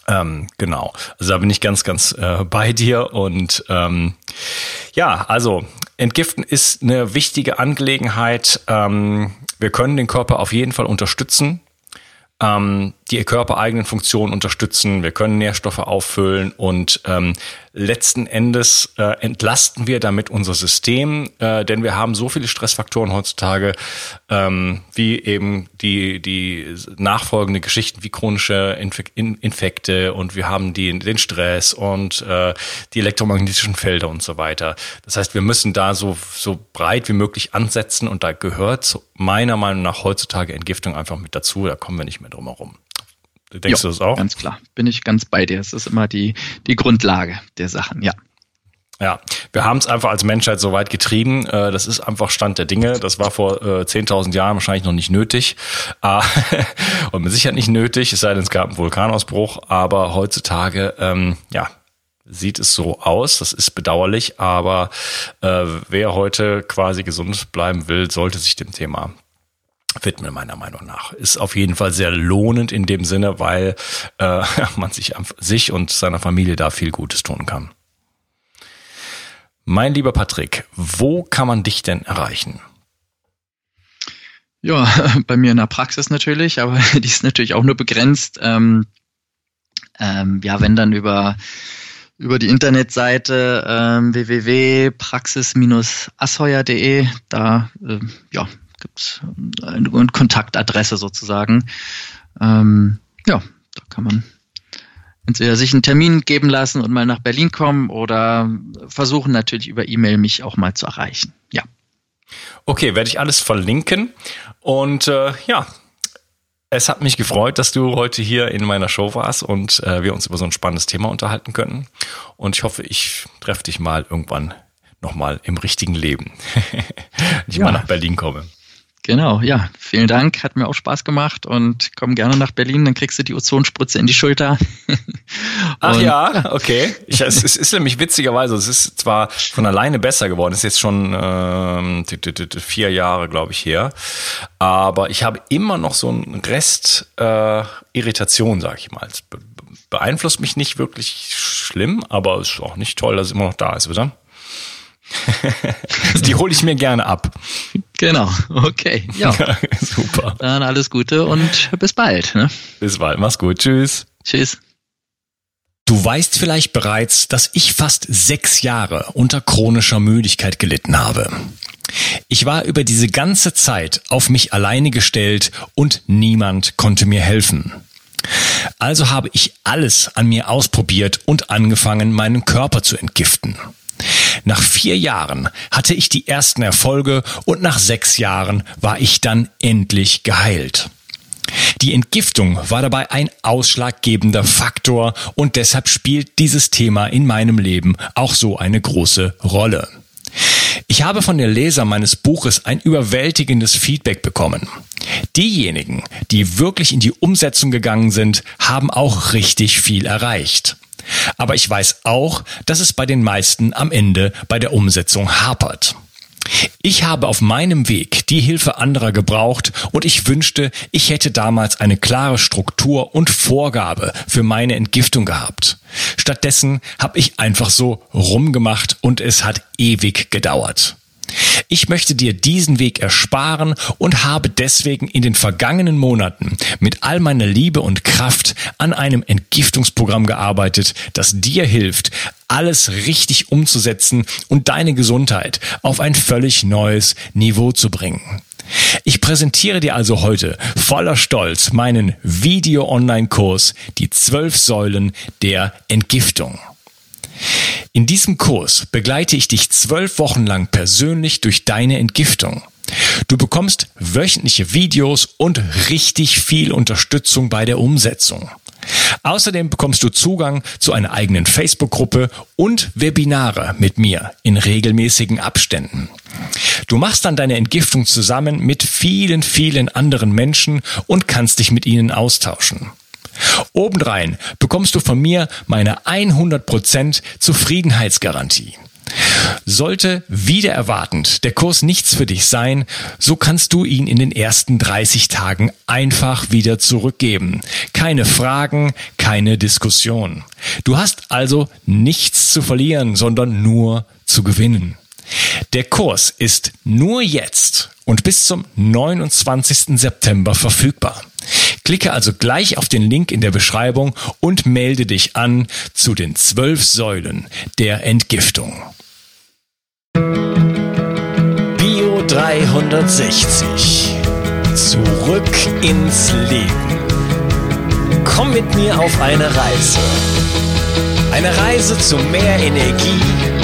Ähm, genau, also da bin ich ganz, ganz äh, bei dir und ähm, ja, also Entgiften ist eine wichtige Angelegenheit. Ähm, wir können den Körper auf jeden Fall unterstützen ähm, die körpereigenen Funktionen unterstützen. Wir können Nährstoffe auffüllen und ähm, letzten Endes äh, entlasten wir damit unser System, äh, denn wir haben so viele Stressfaktoren heutzutage, ähm, wie eben die, die nachfolgende Geschichten wie chronische Infek Infekte und wir haben die, den Stress und äh, die elektromagnetischen Felder und so weiter. Das heißt, wir müssen da so, so breit wie möglich ansetzen und da gehört meiner Meinung nach heutzutage Entgiftung einfach mit dazu, da kommen wir nicht mehr drum herum. Denkst jo, du das auch? Ganz klar, bin ich ganz bei dir. Es ist immer die, die Grundlage der Sachen, ja. Ja, wir haben es einfach als Menschheit so weit getrieben. Äh, das ist einfach Stand der Dinge. Das war vor 10.000 äh, Jahren wahrscheinlich noch nicht nötig. Ah, und mit Sicherheit nicht nötig, es sei denn, es gab einen Vulkanausbruch. Aber heutzutage, ähm, ja, sieht es so aus. Das ist bedauerlich. Aber äh, wer heute quasi gesund bleiben will, sollte sich dem Thema widmen, meiner Meinung nach. Ist auf jeden Fall sehr lohnend in dem Sinne, weil äh, man sich, sich und seiner Familie da viel Gutes tun kann. Mein lieber Patrick, wo kann man dich denn erreichen? Ja, bei mir in der Praxis natürlich, aber die ist natürlich auch nur begrenzt. Ähm, ähm, ja, wenn dann über über die Internetseite ähm, www.praxis-asheuer.de, da äh, ja, gibt eine, eine Kontaktadresse sozusagen. Ähm, ja, da kann man entweder sich einen Termin geben lassen und mal nach Berlin kommen oder versuchen natürlich über E-Mail mich auch mal zu erreichen. Ja. Okay, werde ich alles verlinken. Und äh, ja, es hat mich gefreut, dass du heute hier in meiner Show warst und äh, wir uns über so ein spannendes Thema unterhalten können. Und ich hoffe, ich treffe dich mal irgendwann nochmal im richtigen Leben. ich ja. mal nach Berlin komme. Genau, ja, vielen Dank, hat mir auch Spaß gemacht und komm gerne nach Berlin, dann kriegst du die Ozonspritze in die Schulter. Ach ja, okay. Ich, es, es, ist nämlich witzigerweise, es ist zwar von alleine besser geworden, es ist jetzt schon ähm, vier Jahre, glaube ich, her, aber ich habe immer noch so einen Rest äh, Irritation, sag ich mal. Es beeinflusst mich nicht wirklich schlimm, aber es ist auch nicht toll, dass es immer noch da ist, oder? Die hole ich mir gerne ab. Genau, okay. Ja. Super. Dann alles Gute und bis bald. Ne? Bis bald, mach's gut. Tschüss. Tschüss. Du weißt vielleicht bereits, dass ich fast sechs Jahre unter chronischer Müdigkeit gelitten habe. Ich war über diese ganze Zeit auf mich alleine gestellt und niemand konnte mir helfen. Also habe ich alles an mir ausprobiert und angefangen, meinen Körper zu entgiften. Nach vier Jahren hatte ich die ersten Erfolge und nach sechs Jahren war ich dann endlich geheilt. Die Entgiftung war dabei ein ausschlaggebender Faktor und deshalb spielt dieses Thema in meinem Leben auch so eine große Rolle. Ich habe von den Lesern meines Buches ein überwältigendes Feedback bekommen. Diejenigen, die wirklich in die Umsetzung gegangen sind, haben auch richtig viel erreicht. Aber ich weiß auch, dass es bei den meisten am Ende bei der Umsetzung hapert. Ich habe auf meinem Weg die Hilfe anderer gebraucht und ich wünschte, ich hätte damals eine klare Struktur und Vorgabe für meine Entgiftung gehabt. Stattdessen habe ich einfach so rumgemacht und es hat ewig gedauert. Ich möchte dir diesen Weg ersparen und habe deswegen in den vergangenen Monaten mit all meiner Liebe und Kraft an einem Entgiftungsprogramm gearbeitet, das dir hilft, alles richtig umzusetzen und deine Gesundheit auf ein völlig neues Niveau zu bringen. Ich präsentiere dir also heute voller Stolz meinen Video-Online-Kurs Die zwölf Säulen der Entgiftung. In diesem Kurs begleite ich dich zwölf Wochen lang persönlich durch deine Entgiftung. Du bekommst wöchentliche Videos und richtig viel Unterstützung bei der Umsetzung. Außerdem bekommst du Zugang zu einer eigenen Facebook-Gruppe und Webinare mit mir in regelmäßigen Abständen. Du machst dann deine Entgiftung zusammen mit vielen, vielen anderen Menschen und kannst dich mit ihnen austauschen. Obendrein bekommst du von mir meine 100% Zufriedenheitsgarantie. Sollte wieder erwartend der Kurs nichts für dich sein, so kannst du ihn in den ersten 30 Tagen einfach wieder zurückgeben. Keine Fragen, keine Diskussion. Du hast also nichts zu verlieren, sondern nur zu gewinnen. Der Kurs ist nur jetzt und bis zum 29. September verfügbar. Klicke also gleich auf den Link in der Beschreibung und melde dich an zu den zwölf Säulen der Entgiftung. Bio 360. Zurück ins Leben. Komm mit mir auf eine Reise. Eine Reise zu mehr Energie